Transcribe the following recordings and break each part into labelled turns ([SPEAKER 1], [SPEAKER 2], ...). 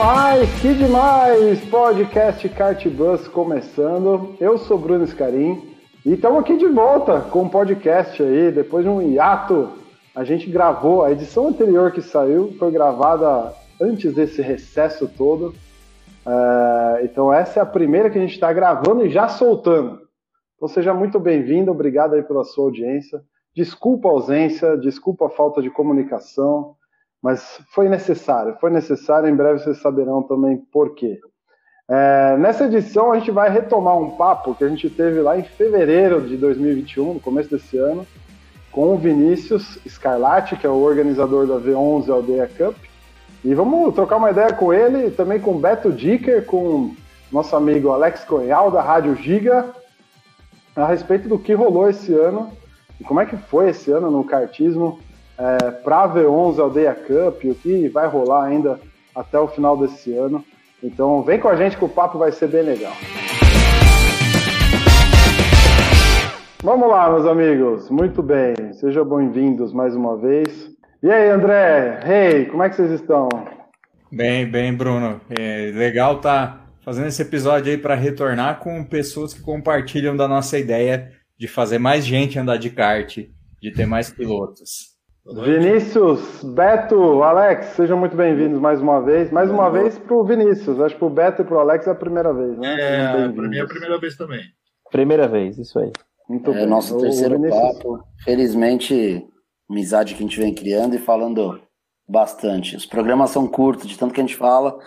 [SPEAKER 1] Demais, que demais! Podcast Kartbus começando. Eu sou Bruno Scarim e estamos aqui de volta com o um podcast aí, depois de um hiato a gente gravou, a edição anterior que saiu foi gravada antes desse recesso todo. É, então essa é a primeira que a gente está gravando e já soltando. Então seja muito bem-vindo, obrigado aí pela sua audiência. Desculpa a ausência, desculpa a falta de comunicação, mas foi necessário, foi necessário, em breve vocês saberão também por quê. É, nessa edição a gente vai retomar um papo que a gente teve lá em fevereiro de 2021, no começo desse ano, com o Vinícius Scarlatti, que é o organizador da V11 Aldeia Cup. E vamos trocar uma ideia com ele, também com o Beto Dicker, com nosso amigo Alex Conhal, da Rádio Giga, a respeito do que rolou esse ano e como é que foi esse ano no kartismo é, para a V11 Aldeia Cup, o que vai rolar ainda até o final desse ano. Então vem com a gente que o papo vai ser bem legal. Vamos lá, meus amigos. Muito bem. Sejam bem-vindos mais uma vez. E aí, André? Hey, como é que vocês estão?
[SPEAKER 2] Bem, bem, Bruno. É legal tá fazendo esse episódio aí para retornar com pessoas que compartilham da nossa ideia de fazer mais gente andar de kart, de ter mais pilotos.
[SPEAKER 1] Vinícius, Beto, Alex, sejam muito bem-vindos mais uma vez. Mais uma vez para o Vinícius. Acho que para o Beto e para o Alex é a primeira vez, né?
[SPEAKER 3] É, para mim é a primeira vez também.
[SPEAKER 4] Primeira vez, isso aí.
[SPEAKER 5] Muito é bem. nosso terceiro papo. Felizmente, amizade que a gente vem criando e falando bastante. Os programas são curtos, de tanto que a gente fala,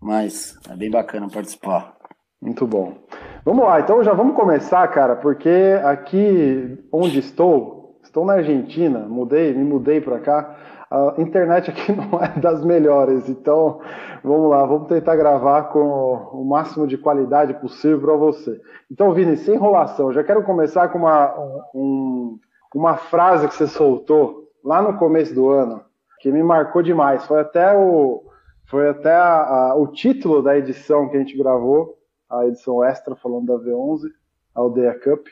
[SPEAKER 5] mas é bem bacana participar.
[SPEAKER 1] Muito bom. Vamos lá, então já vamos começar, cara, porque aqui onde estou, estou na Argentina, mudei, me mudei para cá a internet aqui não é das melhores, então vamos lá, vamos tentar gravar com o máximo de qualidade possível para você. Então, Vini, sem enrolação, já quero começar com uma, um, uma frase que você soltou lá no começo do ano, que me marcou demais. Foi até o, foi até a, a, o título da edição que a gente gravou, a edição extra falando da V11, a Aldeia Cup,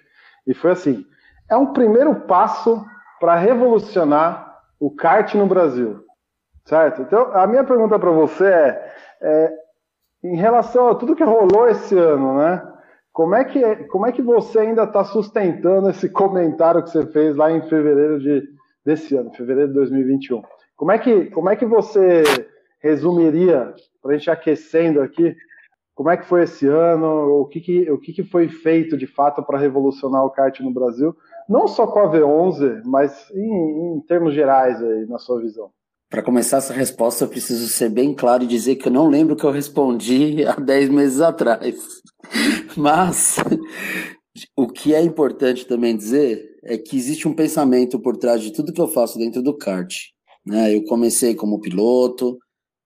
[SPEAKER 1] e foi assim: é um primeiro passo para revolucionar o kart no Brasil, certo? Então, a minha pergunta para você é, é, em relação a tudo que rolou esse ano, né? Como é que, como é que você ainda está sustentando esse comentário que você fez lá em fevereiro de, desse ano, fevereiro de 2021? Como é que, como é que você resumiria, para a gente aquecendo aqui, como é que foi esse ano, o que, que, o que, que foi feito de fato para revolucionar o kart no Brasil não só com a V11, mas em, em termos gerais aí, na sua visão?
[SPEAKER 5] Para começar essa resposta, eu preciso ser bem claro e dizer que eu não lembro o que eu respondi há 10 meses atrás. Mas o que é importante também dizer é que existe um pensamento por trás de tudo que eu faço dentro do kart. Né? Eu comecei como piloto,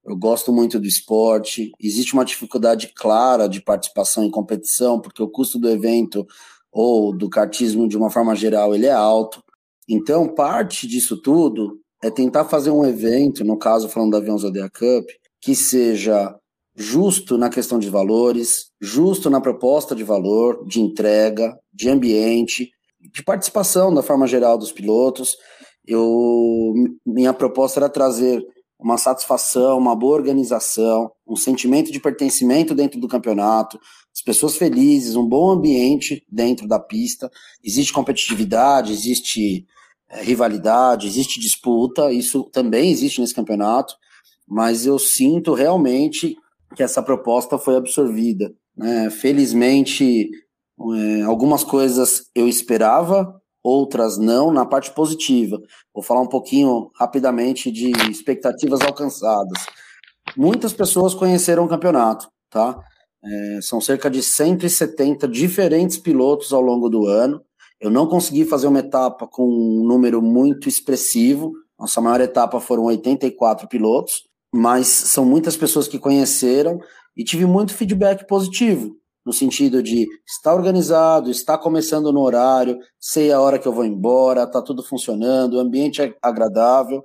[SPEAKER 5] eu gosto muito do esporte, existe uma dificuldade clara de participação em competição, porque o custo do evento ou do kartismo de uma forma geral, ele é alto. Então, parte disso tudo é tentar fazer um evento, no caso falando da Avião Zodea Cup, que seja justo na questão de valores, justo na proposta de valor, de entrega, de ambiente, de participação da forma geral dos pilotos. Eu, minha proposta era trazer uma satisfação, uma boa organização, um sentimento de pertencimento dentro do campeonato, as pessoas felizes, um bom ambiente dentro da pista. Existe competitividade, existe é, rivalidade, existe disputa, isso também existe nesse campeonato, mas eu sinto realmente que essa proposta foi absorvida. Né? Felizmente, é, algumas coisas eu esperava, outras não, na parte positiva. Vou falar um pouquinho rapidamente de expectativas alcançadas. Muitas pessoas conheceram o campeonato, tá? É, são cerca de 170 diferentes pilotos ao longo do ano. Eu não consegui fazer uma etapa com um número muito expressivo. Nossa maior etapa foram 84 pilotos, mas são muitas pessoas que conheceram e tive muito feedback positivo, no sentido de estar organizado, está começando no horário, sei a hora que eu vou embora, está tudo funcionando, o ambiente é agradável.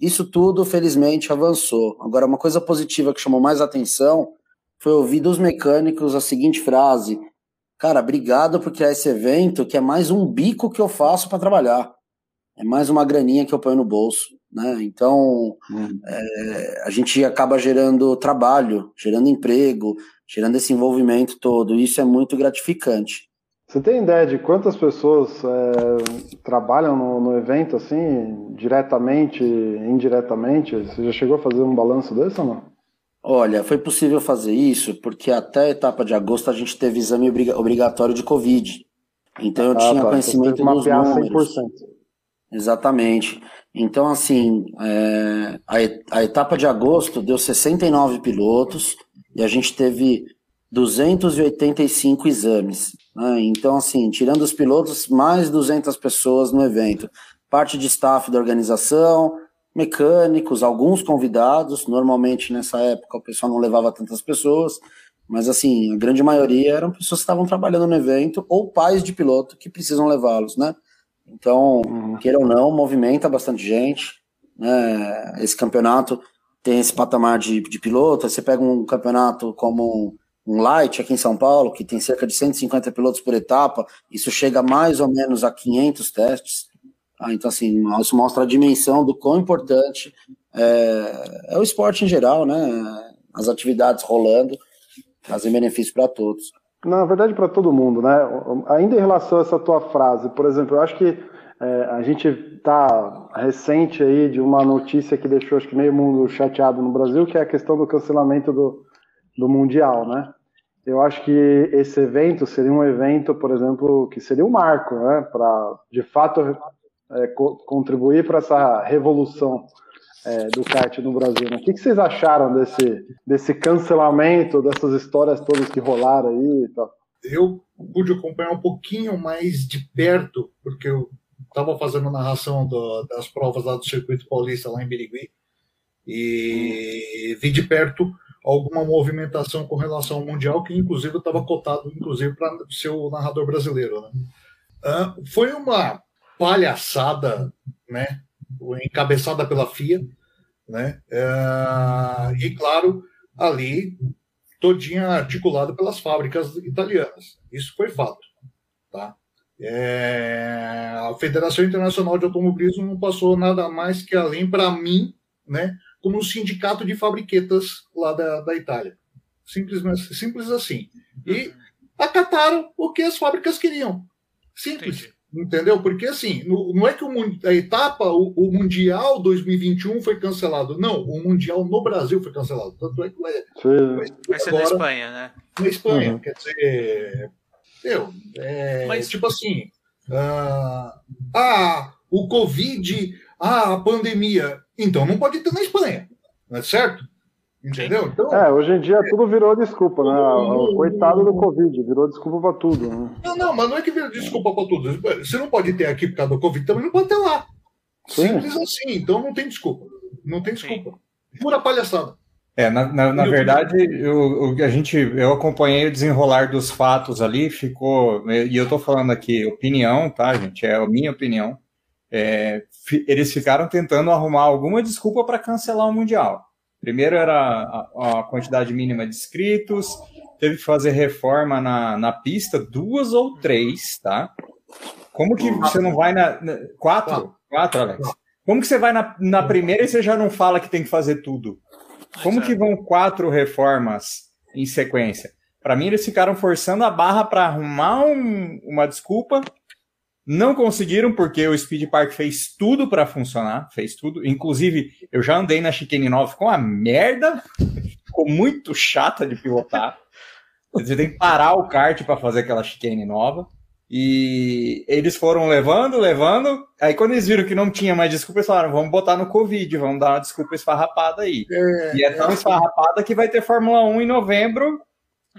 [SPEAKER 5] Isso tudo, felizmente, avançou. Agora, uma coisa positiva que chamou mais atenção foi ouvir dos mecânicos a seguinte frase: Cara, obrigado por criar esse evento, que é mais um bico que eu faço para trabalhar. É mais uma graninha que eu ponho no bolso. Né? Então, hum. é, a gente acaba gerando trabalho, gerando emprego, gerando esse envolvimento todo. E isso é muito gratificante.
[SPEAKER 1] Você tem ideia de quantas pessoas é, trabalham no, no, evento, assim, diretamente, indiretamente? Você já chegou a fazer um balanço desse ou não?
[SPEAKER 5] Olha, foi possível fazer isso porque até a etapa de agosto a gente teve exame obrigatório de Covid. Então eu ah, tinha tá. conhecimento então, dos números. 100%. Exatamente. Então, assim, é, a, a etapa de agosto deu 69 pilotos e a gente teve 285 exames. Né? Então, assim, tirando os pilotos, mais 200 pessoas no evento. Parte de staff da organização, mecânicos, alguns convidados. Normalmente, nessa época, o pessoal não levava tantas pessoas, mas, assim, a grande maioria eram pessoas que estavam trabalhando no evento ou pais de piloto que precisam levá-los, né? Então, uhum. queira ou não, movimenta bastante gente. Né? Esse campeonato tem esse patamar de, de piloto. Você pega um campeonato como um Light aqui em São Paulo, que tem cerca de 150 pilotos por etapa, isso chega mais ou menos a 500 testes. Ah, então, assim, isso mostra a dimensão do quão importante é, é o esporte em geral, né? As atividades rolando trazem benefício para todos.
[SPEAKER 1] Na verdade, para todo mundo, né? Ainda em relação a essa tua frase, por exemplo, eu acho que é, a gente está recente aí de uma notícia que deixou acho que meio mundo chateado no Brasil, que é a questão do cancelamento do, do Mundial, né? Eu acho que esse evento seria um evento, por exemplo, que seria um marco, né? Para, de fato, é, co contribuir para essa revolução é, do kart no Brasil. Né? O que, que, vocês acharam desse, desse cancelamento, dessas histórias todas que rolaram aí e tal?
[SPEAKER 3] Eu pude acompanhar um pouquinho mais de perto, porque eu estava fazendo narração do, das provas lá do Circuito Paulista, lá em Birigui, e vi de perto alguma movimentação com relação ao Mundial, que inclusive estava cotado inclusive para ser o narrador brasileiro. Né? Uh, foi uma palhaçada, né? Encabeçada pela FIA, né? Uh, e claro, ali todinha articulada pelas fábricas italianas. Isso foi fato, tá? É, a Federação Internacional de Automobilismo não passou nada mais que além para mim, né? como um sindicato de fabriquetas lá da, da Itália. Simples, simples assim. E acataram o que as fábricas queriam. Simples. Entendi. Entendeu? Porque assim, não é que o, a etapa, o, o, Mundial 2021 foi cancelado. Não, o Mundial no Brasil foi cancelado. Tanto é que vai,
[SPEAKER 6] vai, vai ser na Espanha, né?
[SPEAKER 3] Na Espanha. Uhum. Quer dizer, meu, é, Mas... tipo assim, uh, ah, o Covid, ah, a pandemia. Então não pode ter na Espanha, não é certo? Entendeu?
[SPEAKER 1] Então, é, hoje em dia tudo virou desculpa, né? O coitado do Covid, virou desculpa para tudo. Né?
[SPEAKER 3] Não, não, mas não é que virou desculpa para tudo. Você não pode ter aqui por causa do Covid, também não pode ter lá. Sim. Simples assim, então não tem desculpa. Não tem desculpa. Sim. Pura palhaçada.
[SPEAKER 2] É, na, na, na verdade, eu, eu, a gente, eu acompanhei o desenrolar dos fatos ali, ficou. E eu tô falando aqui opinião, tá, gente? É a minha opinião é, eles ficaram tentando arrumar alguma desculpa para cancelar o Mundial. Primeiro era a, a, quantidade mínima de inscritos, teve que fazer reforma na, na pista, duas ou três, tá? Como que você não vai na. na quatro? Quatro, Alex. Como que você vai na, na primeira e você já não fala que tem que fazer tudo? Como que vão quatro reformas em sequência? Para mim, eles ficaram forçando a barra para arrumar um, uma desculpa não conseguiram porque o Speed Park fez tudo para funcionar, fez tudo. Inclusive, eu já andei na chicane nova, ficou uma merda, ficou muito chata de pilotar. Você tem que parar o kart para fazer aquela chicane nova. E eles foram levando, levando. Aí quando eles viram que não tinha mais desculpa, eles falaram: vamos botar no Covid, vamos dar uma desculpa esfarrapada aí. É, e é tão é. esfarrapada que vai ter Fórmula 1 em novembro,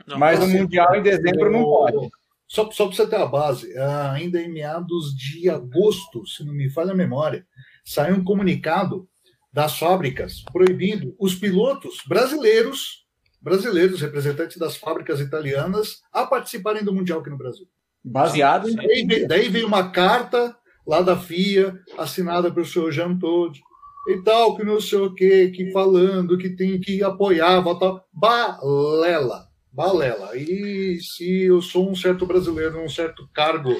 [SPEAKER 2] não, mas o Mundial em dezembro não pode.
[SPEAKER 3] Só, só para você ter a base, ainda em meados de agosto, se não me falha a memória, saiu um comunicado das fábricas, proibindo os pilotos brasileiros, brasileiros, representantes das fábricas italianas, a participarem do Mundial aqui no Brasil.
[SPEAKER 2] Baseado em.
[SPEAKER 3] Daí, daí veio uma carta lá da FIA, assinada pelo senhor Jean Todt, e tal, que não sei o quê, que falando que tem que apoiar, votar. Balela, balela. E se eu sou um certo brasileiro, um certo cargo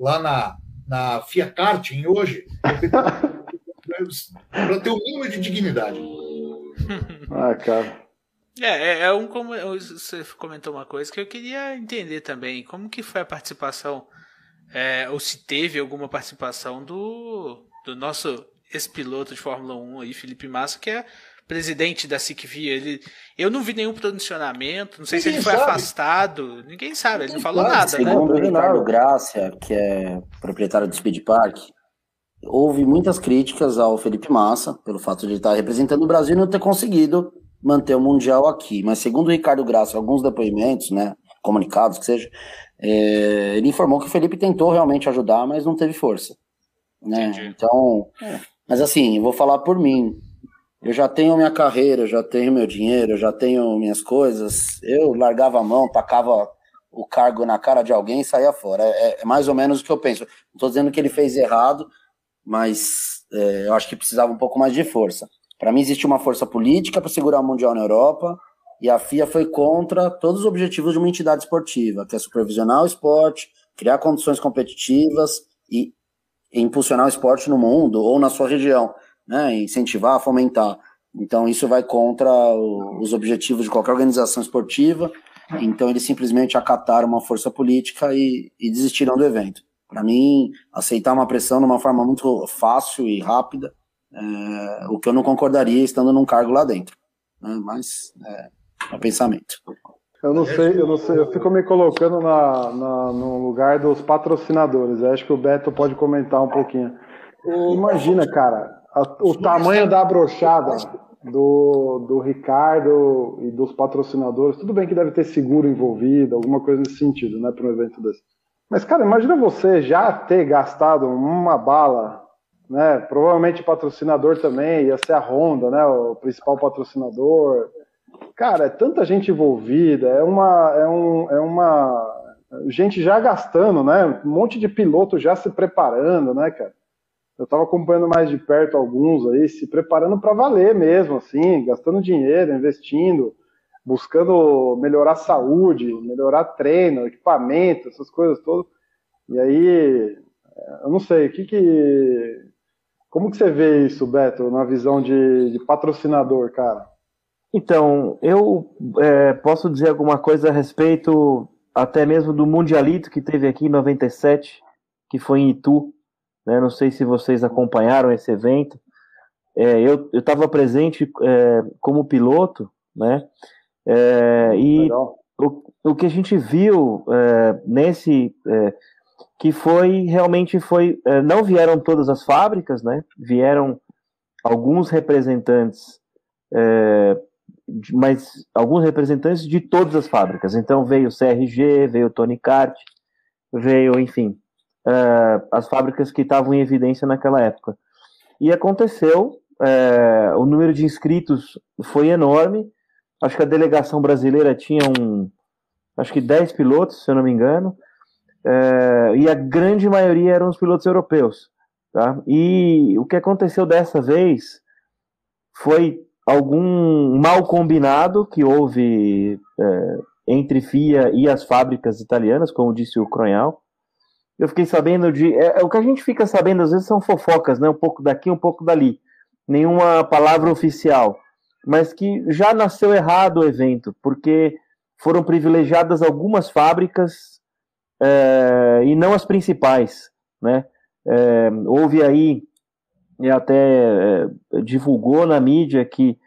[SPEAKER 3] lá na, na FIA Karting hoje, para ter o mínimo de dignidade.
[SPEAKER 1] Ah, cara.
[SPEAKER 6] É, é, é um como você comentou uma coisa que eu queria entender também, como que foi a participação, é, ou se teve alguma participação do, do nosso ex-piloto de Fórmula 1 aí, Felipe Massa, que é presidente da SICVIA. Ele, eu não vi nenhum posicionamento, não sei ninguém se ele foi sabe. afastado, ninguém sabe, ele não falou nada,
[SPEAKER 5] Segundo né? Segundo o Ricardo Gracia, que é proprietário do Speed Park, houve muitas críticas ao Felipe Massa pelo fato de ele estar representando o Brasil e não ter conseguido manter o Mundial aqui. Mas segundo o Ricardo Graça, alguns depoimentos, né, comunicados que seja, é, ele informou que o Felipe tentou realmente ajudar, mas não teve força. Né? Então, é. mas assim, vou falar por mim. Eu já tenho minha carreira, já tenho meu dinheiro, já tenho minhas coisas. Eu largava a mão, tacava o cargo na cara de alguém e saía fora. É, é mais ou menos o que eu penso. Não estou dizendo que ele fez errado, mas é, eu acho que precisava um pouco mais de força. Para mim, existe uma força política para segurar o Mundial na Europa, e a FIA foi contra todos os objetivos de uma entidade esportiva, que é supervisionar o esporte, criar condições competitivas e impulsionar o esporte no mundo ou na sua região, né? incentivar, fomentar. Então, isso vai contra os objetivos de qualquer organização esportiva. Então, eles simplesmente acataram uma força política e, e desistiram do evento. Para mim, aceitar uma pressão de uma forma muito fácil e rápida é, o que eu não concordaria estando num cargo lá dentro. Né? Mas é, é pensamento.
[SPEAKER 1] Eu não sei, eu não sei, eu fico me colocando na, na, no lugar dos patrocinadores. Eu acho que o Beto pode comentar um pouquinho. Imagina, cara, o tamanho da brochada do, do Ricardo e dos patrocinadores. Tudo bem que deve ter seguro envolvido, alguma coisa nesse sentido, né, para um evento desse. Mas, cara, imagina você já ter gastado uma bala né? Provavelmente patrocinador também ia ser a Honda, né? O principal patrocinador. Cara, é tanta gente envolvida, é uma, é um, é uma gente já gastando, né? Um monte de piloto já se preparando, né, cara? Eu estava acompanhando mais de perto alguns aí, se preparando para valer mesmo, assim, gastando dinheiro, investindo, buscando melhorar saúde, melhorar treino, equipamento, essas coisas todas. E aí, eu não sei, o que que como que você vê isso, Beto, na visão de, de patrocinador, cara?
[SPEAKER 4] Então, eu é, posso dizer alguma coisa a respeito até mesmo do Mundialito que teve aqui em 97, que foi em Itu. Né? Não sei se vocês acompanharam esse evento. É, eu estava presente é, como piloto, né? É, e o, o, que a gente viu é, nesse é, que foi realmente foi é, não vieram todas as fábricas, né? Vieram alguns representantes, mas alguns representantes de todas as fábricas. Então veio o CRG, veio o Tony Kart, veio, enfim, é, as fábricas que estavam em evidência naquela época. E aconteceu, é, o número de inscritos foi enorme. Acho que a delegação brasileira tinha um, acho que 10 pilotos, se eu não me engano. É, e a grande maioria eram os pilotos europeus. Tá? E o que aconteceu dessa vez foi algum mal combinado que houve é, entre FIA e as fábricas italianas, como disse o Cronhal. Eu fiquei sabendo de. É, é, o que a gente fica sabendo às vezes são fofocas, né? um pouco daqui, um pouco dali. Nenhuma palavra oficial. Mas que já nasceu errado o evento, porque foram privilegiadas algumas fábricas é, e não as principais, né? É, houve aí e até é, divulgou na mídia que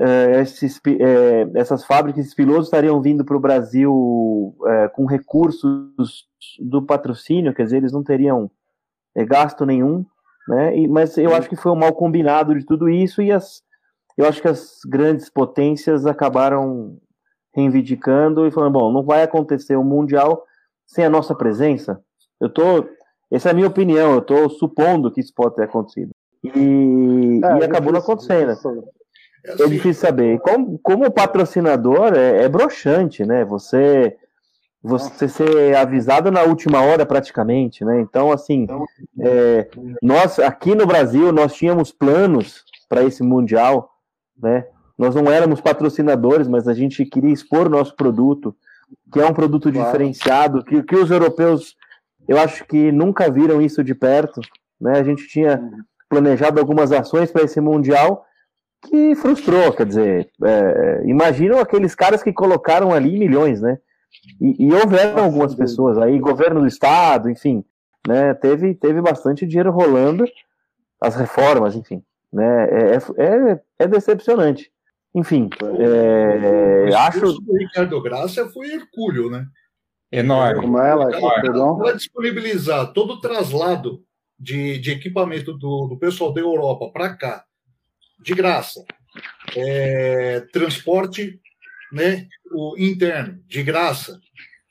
[SPEAKER 4] é, esses, é, essas fábricas, esses pilotos estariam vindo para o Brasil é, com recursos do patrocínio, quer dizer, eles não teriam gasto nenhum, né? E, mas eu acho que foi um mal combinado de tudo isso e as, eu acho que as grandes potências acabaram reivindicando e falando, bom, não vai acontecer o Mundial sem a nossa presença? Eu tô, essa é a minha opinião, eu estou supondo que isso pode ter acontecido. e,
[SPEAKER 1] É,
[SPEAKER 4] e acabou não acontecendo.
[SPEAKER 3] É
[SPEAKER 4] É
[SPEAKER 3] assim,
[SPEAKER 4] difícil saber. Como, como patrocinador, é, é broxante, né? Você, você ser avisado na última hora, praticamente, né? Então, assim, é, nós aqui no Brasil, nós tínhamos planos para esse Mundial, né? Nós não éramos patrocinadores, mas a gente queria expor o nosso produto, que é um produto
[SPEAKER 1] Claro.
[SPEAKER 4] diferenciado, que, que os europeus, eu acho que nunca viram isso de perto, né? A gente tinha planejado algumas ações para esse Mundial, que frustrou, quer dizer, é, imaginam aqueles caras que colocaram ali milhões, né? E, e houveram
[SPEAKER 1] Nossa,
[SPEAKER 4] algumas
[SPEAKER 1] Deus.
[SPEAKER 4] pessoas aí, governo do estado, enfim, né? Teve, teve bastante dinheiro rolando, as reformas, enfim, né? É, é, é decepcionante. Enfim, é,
[SPEAKER 3] o
[SPEAKER 4] acho.
[SPEAKER 3] do Ricardo Graça foi hercúleo, né?
[SPEAKER 2] Enorme.
[SPEAKER 1] Como é?
[SPEAKER 3] Ela-
[SPEAKER 1] Perdão?
[SPEAKER 3] Para disponibilizar todo o traslado de, de equipamento do, do pessoal da Europa para cá, de graça. É, transporte né, o interno, de graça.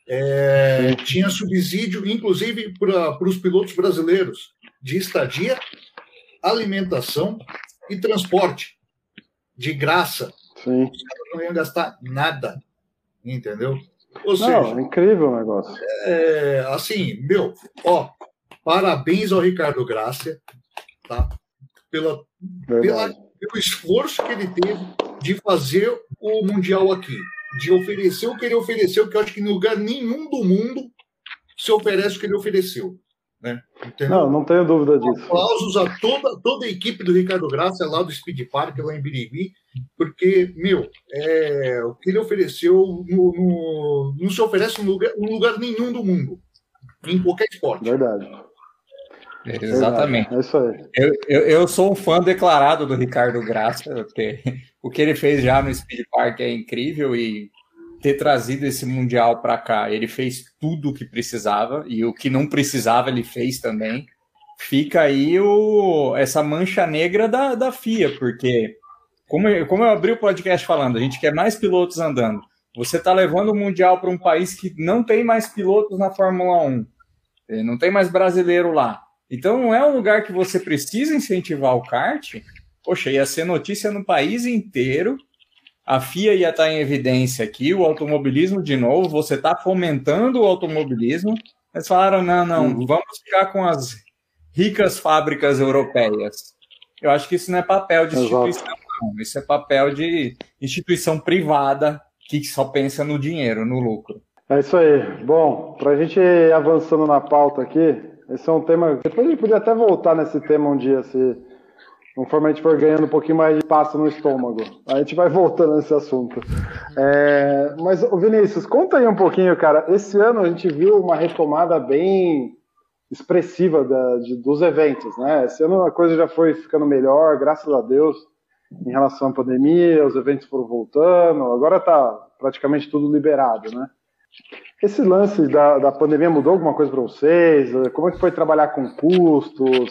[SPEAKER 3] É, tinha subsídio, inclusive, para os pilotos brasileiros, de estadia, alimentação e transporte, de graça.
[SPEAKER 1] Sim.
[SPEAKER 3] Os caras não iam gastar nada, entendeu? Ou seja,
[SPEAKER 1] Não, é incrível o negócio.
[SPEAKER 3] é, assim, meu, ó, parabéns ao Ricardo Gracia, tá? Pela, pela. Pelo esforço que ele teve de fazer o Mundial aqui, de oferecer o que ele ofereceu, que eu acho que em lugar nenhum do mundo se oferece o que ele ofereceu. Né? Entendeu?
[SPEAKER 1] Não, não tenho dúvida disso.
[SPEAKER 3] Aplausos a toda, toda a equipe do Ricardo Graça lá do Speed Park, lá em Birigui, porque, meu, é, o que ele ofereceu no, no- não se oferece em lugar, em lugar nenhum do mundo, em qualquer esporte.
[SPEAKER 1] Verdade.
[SPEAKER 2] Exatamente.
[SPEAKER 1] É isso aí.
[SPEAKER 2] Eu, eu, eu sou um fã declarado do Ricardo Graça. porque O que ele fez já no Speed Park é incrível e ter trazido esse Mundial para cá. Ele fez tudo o que precisava e o que não precisava ele fez também. Fica aí o, essa mancha negra da, da FIA, porque, como eu, como eu abri o podcast falando, a gente quer mais pilotos andando. Você está levando o Mundial para um país que não tem mais pilotos na Fórmula 1, eh, não tem mais brasileiro lá. Então não é um lugar que você precisa incentivar o kart. Poxa, ia ser notícia no país inteiro. A FIA ia estar em evidência aqui, o automobilismo de novo, você está fomentando o automobilismo. Eles falaram: não, não, vamos ficar com as ricas fábricas europeias. Eu acho que isso não é papel de
[SPEAKER 1] Exato.
[SPEAKER 2] instituição, não. Isso é papel de instituição privada que só pensa no dinheiro, no lucro.
[SPEAKER 1] É isso aí. Bom, para a gente ir avançando na pauta aqui, esse é um tema. Depois a gente podia até voltar nesse tema um dia, se conforme a gente for ganhando um pouquinho mais de espaço no estômago. A gente vai voltando nesse assunto. É, mas, Vinícius, conta aí um pouquinho, cara. Esse ano a gente viu uma retomada bem expressiva da- de- dos eventos, né? Esse ano a coisa já foi ficando melhor, graças a Deus, em relação à pandemia, os eventos foram voltando, agora tá praticamente tudo liberado, né? Esse lance da, da pandemia mudou alguma coisa para vocês? Como é que foi trabalhar com custos?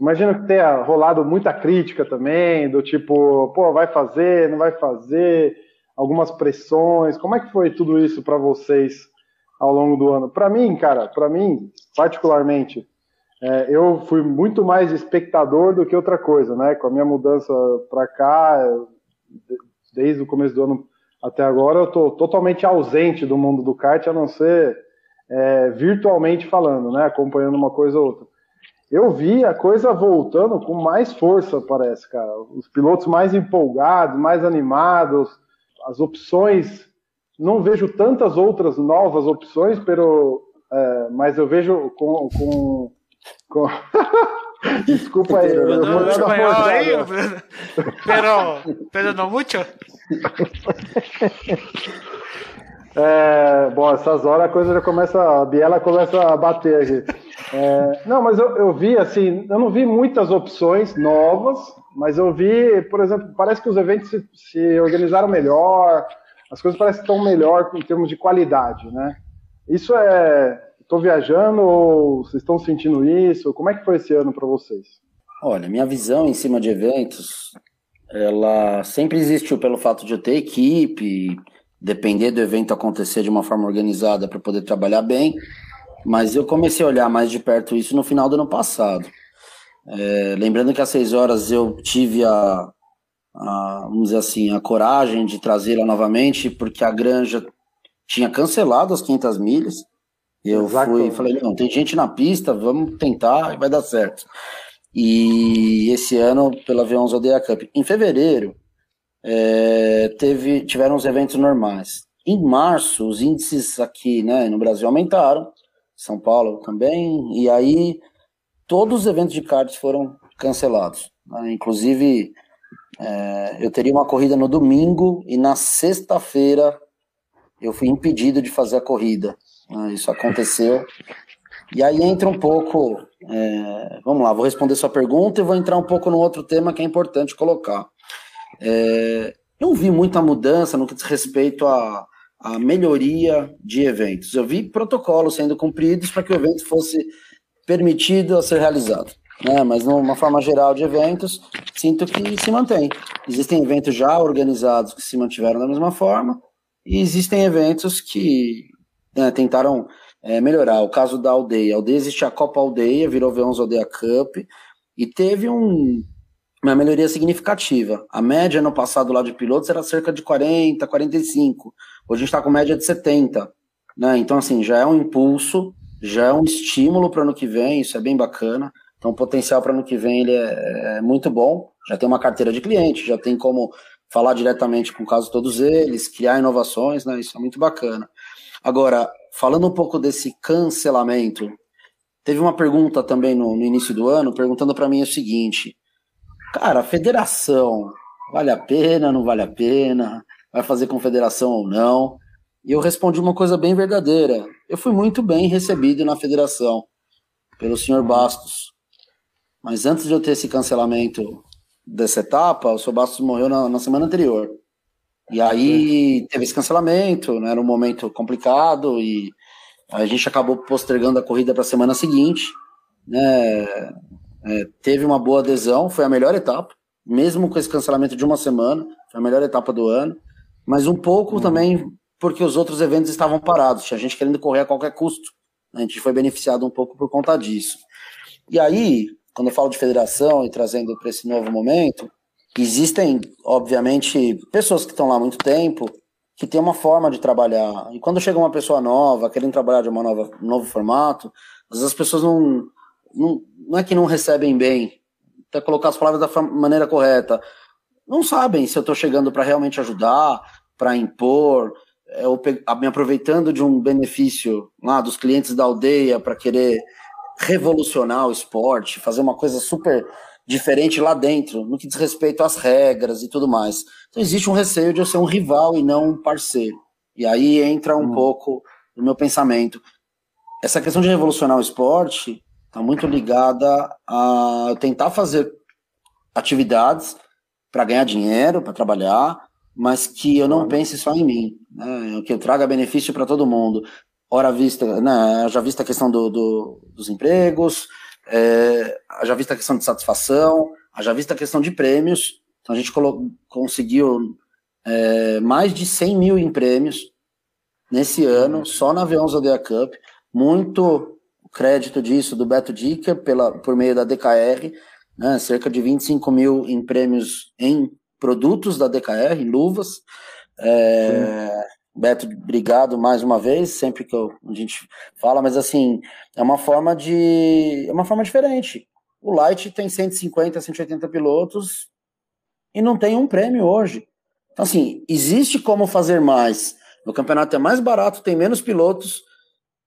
[SPEAKER 1] Imagino que tenha rolado muita crítica também, do tipo, pô, vai fazer, não vai fazer, algumas pressões. Como é que foi tudo isso para vocês ao longo do ano? Para mim, cara, para mim, particularmente, é, eu fui muito mais espectador do que outra coisa, né? Com a minha mudança para cá, desde o começo do ano até agora, eu estou totalmente ausente do mundo do kart, a não ser é, virtualmente falando, né? Acompanhando uma coisa ou outra. Eu vi a coisa voltando com mais força, parece, cara. Os pilotos mais empolgados, mais animados, as opções. Não vejo tantas outras novas opções, pero, é, mas eu vejo com. com, com... Desculpa aí, eu dar uma
[SPEAKER 6] espanhol aí, pero, pero no mucho.
[SPEAKER 1] É, bom, essas horas a coisa já começa, a biela começa a bater aqui. É, não, mas eu, eu vi assim, eu não vi muitas opções novas, mas eu vi, por exemplo, parece que os eventos se, se organizaram melhor, as coisas parecem que estão melhor em termos de qualidade, né? Isso é, estou viajando ou vocês estão sentindo isso? Como é que foi esse ano para vocês?
[SPEAKER 5] Olha, minha visão em cima de eventos, ela sempre existiu pelo fato de eu ter equipe, depender do evento acontecer de uma forma organizada para poder trabalhar bem, mas eu comecei a olhar mais de perto isso no final do ano passado. É, lembrando que às seis horas eu tive a, a, vamos dizer assim, a coragem de trazê-la novamente, porque a Granja tinha cancelado as 500 milhas. Eu Exato. fui falei, não, tem gente na pista, vamos tentar e vai dar certo. E esse ano, pela V11 Odeia Cup. Em fevereiro, é, teve, tiveram os eventos normais. Em março, os índices aqui né, no Brasil aumentaram, São Paulo também, e aí todos os eventos de karts foram cancelados. Né? Inclusive, é, eu teria uma corrida no domingo e na sexta-feira eu fui impedido de fazer a corrida. Né? Isso aconteceu. E aí entra um pouco. É, vamos lá, vou responder sua pergunta e vou entrar um pouco no outro tema que é importante colocar. É, não vi muita mudança no que diz respeito à, à melhoria de eventos. Eu vi protocolos sendo cumpridos para que o evento fosse permitido a ser realizado. Né? Mas, numa forma geral de eventos, sinto que se mantém. Existem eventos já organizados que se mantiveram da mesma forma, e existem eventos que né, tentaram é, melhorar. O caso da aldeia. A aldeia existe a Copa Aldeia, virou V11 Aldeia Cup, e teve um, uma melhoria significativa. A média no passado lá de pilotos era cerca de 40, 45. Hoje a gente está com média de 70. Né? Então, assim, já é um impulso, já é um estímulo para ano que vem, isso é bem bacana. Então, o potencial para ano que vem ele é, é, muito bom. Já tem uma carteira de cliente, já tem como falar diretamente com o caso todos eles, criar inovações, né? Isso é muito bacana. Agora, falando um pouco desse cancelamento, teve uma pergunta também no, no início do ano, perguntando para mim o seguinte: cara, federação vale a pena, não vale a pena? Vai fazer confederação ou não? E eu respondi uma coisa bem verdadeira. Eu fui muito bem recebido na federação pelo senhor Bastos. Mas antes de eu ter esse cancelamento dessa etapa, o senhor Bastos morreu na, na semana anterior. E aí teve esse cancelamento, né, era um momento complicado e a gente acabou postergando a corrida para a semana seguinte. Né, é, teve uma boa adesão, foi a melhor etapa, mesmo com esse cancelamento de uma semana, foi a melhor etapa do ano, mas um pouco uhum. também porque os outros eventos estavam parados, tinha gente querendo correr a qualquer custo. A gente foi beneficiado um pouco por conta disso. E aí, quando eu falo de federação e trazendo para esse novo momento, existem, obviamente, pessoas que estão lá há muito tempo que tem uma forma de trabalhar. E quando chega uma pessoa nova, querendo trabalhar de uma nova, um novo formato, às vezes as pessoas não, não, não é que não recebem bem, até colocar as palavras da maneira correta, não sabem se eu estou chegando para realmente ajudar, para impor, é, ou me aproveitando de um benefício lá dos clientes da aldeia para querer revolucionar o esporte, fazer uma coisa super diferente lá dentro, no que diz respeito às regras e tudo mais. Então existe um receio de eu ser um rival e não um parceiro. E aí entra um hum. pouco no meu pensamento. Essa questão de revolucionar o esporte está muito ligada a tentar fazer atividades para ganhar dinheiro, para trabalhar, mas que eu não pense só em mim, né? que eu traga benefício para todo mundo. Ora vista, né, já vista a questão do, do dos empregos, é, já vista a questão de satisfação, já vista a questão de prêmios. Então a gente conseguiu é, mais de 100 mil em prêmios nesse ano, só na V11 Odeia Cup. Muito crédito disso do Beto Dica pela, por meio da DKR, né, cerca de 25 mil em prêmios em produtos da DKR, luvas. É, Beto, obrigado mais uma vez, sempre que eu, a gente fala, mas assim, é uma forma de. É uma forma diferente. O Light tem 150, 180 pilotos e não tem um prêmio hoje. Então, assim, existe como fazer mais. O campeonato é mais barato, tem menos pilotos,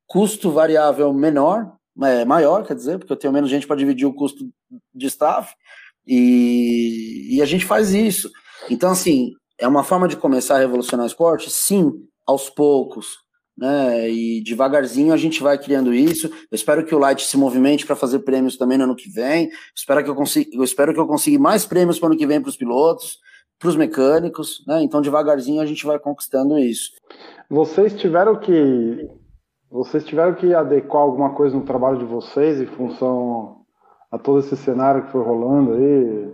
[SPEAKER 5] custo variável menor, é, maior, quer dizer, porque eu tenho menos gente para dividir o custo de staff, e, e a gente faz isso. Então, assim, é uma forma de começar a revolucionar o esporte? Sim, aos poucos. Né? E devagarzinho a gente vai criando isso. Eu espero que o Light se movimente para fazer prêmios também no ano que vem. Espero que eu consiga, eu espero que eu consiga mais prêmios para o ano que vem para os pilotos, para os mecânicos. Né? Então, devagarzinho a gente vai conquistando isso.
[SPEAKER 1] Vocês tiveram que vocês tiveram que adequar alguma coisa no trabalho de vocês em função a todo esse cenário que foi rolando aí?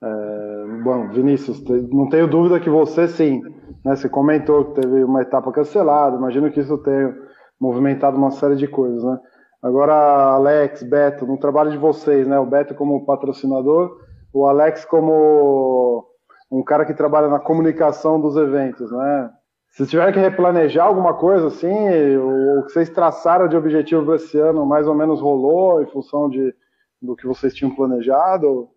[SPEAKER 1] É, bom, Vinícius, não tenho dúvida que você sim, né? Você comentou que teve uma etapa cancelada, imagino que isso tenha movimentado uma série de coisas, né? Agora, Alex, Beto, no trabalho de vocês, né? O Beto como patrocinador, o Alex como um cara que trabalha na comunicação dos eventos, né? Se tiver que replanejar alguma coisa assim, o que vocês traçaram de objetivo para esse ano mais ou menos rolou em função de, do que vocês tinham planejado?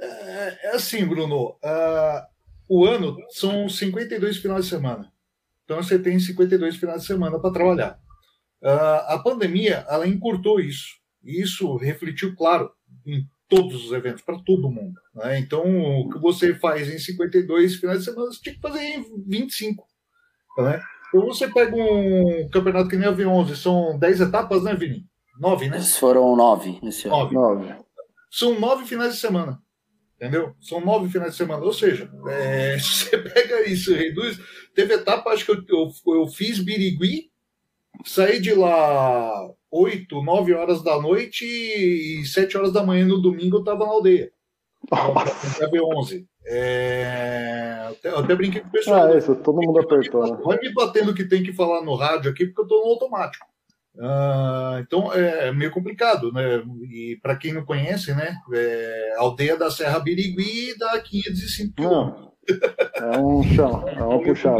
[SPEAKER 3] É, é assim, Bruno. Uh, o ano são 52 finais de semana. Então você tem 52 finais de semana para trabalhar. Uh, a pandemia ela encurtou isso. E isso refletiu, claro, em todos os eventos, para todo mundo. Né? Então, o que você faz em 52 finais de semana, você tinha que fazer em 25. Né? Então, você pega um campeonato que nem a V11, são 10 etapas, né, Vini? 9, né?
[SPEAKER 5] Foram 9
[SPEAKER 1] esse ano. 9.
[SPEAKER 3] São 9 finais de semana. Entendeu? São nove finais de semana. Ou seja, é, você pega isso, reduz. Teve etapa, acho que eu, eu, eu fiz Birigui, saí de lá 8, 9 horas da noite e 7 horas da manhã no domingo eu estava na aldeia. Na B11. É... Até, eu até brinquei com o pessoal.
[SPEAKER 1] Ah, isso, todo mundo apertou. Né?
[SPEAKER 3] Vai me batendo o que tem que falar no rádio aqui, porque eu estou no automático. Uh, então é meio complicado, né? E para quem não conhece, né? É, aldeia da Serra Birigui dá 505 quilômetros.
[SPEAKER 1] É um chão, é uma puxada.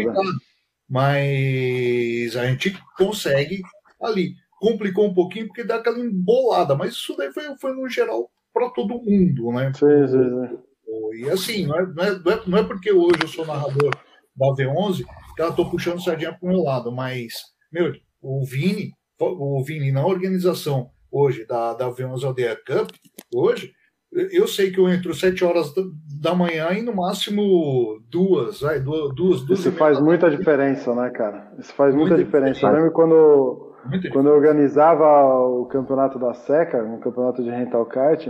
[SPEAKER 3] Mas a gente consegue ali. Complicou um pouquinho porque dá aquela embolada, mas isso daí foi, foi no geral para todo mundo, né?
[SPEAKER 1] Sim, sim, sim.
[SPEAKER 3] E assim, não é, não, é, não é porque hoje eu sou narrador da V11 que eu tô puxando sardinha para o meu lado, mas, meu, o Vini o Vini, na organização hoje da, da V11 Aldeia Cup, hoje, eu sei que eu entro sete horas da manhã e no máximo duas, vai, duas, duas, duas
[SPEAKER 1] Isso faz muita diferença, né, cara? Isso faz muita, muita diferença. diferença. Eu lembro quando, quando eu organizava o campeonato da SECA, um campeonato de rental kart,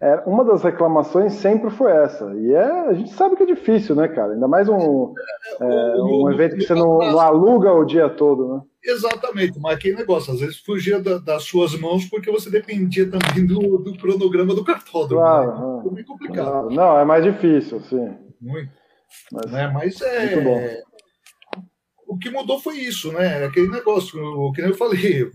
[SPEAKER 1] é, uma das reclamações sempre foi essa. E é, a gente sabe que é difícil, né, cara? Ainda mais um, é, um evento que você não, não, aluga o dia todo, né?
[SPEAKER 3] Exatamente, mas aquele negócio, às vezes fugia da, das suas mãos porque você dependia também do, do cronograma do cartódromo.
[SPEAKER 1] Claro, né?
[SPEAKER 3] Foi muito complicado. Claro.
[SPEAKER 1] Não, é mais difícil, sim.
[SPEAKER 3] Muito. Mas, né? mas é. O que mudou foi isso, né? Aquele negócio, o que eu falei,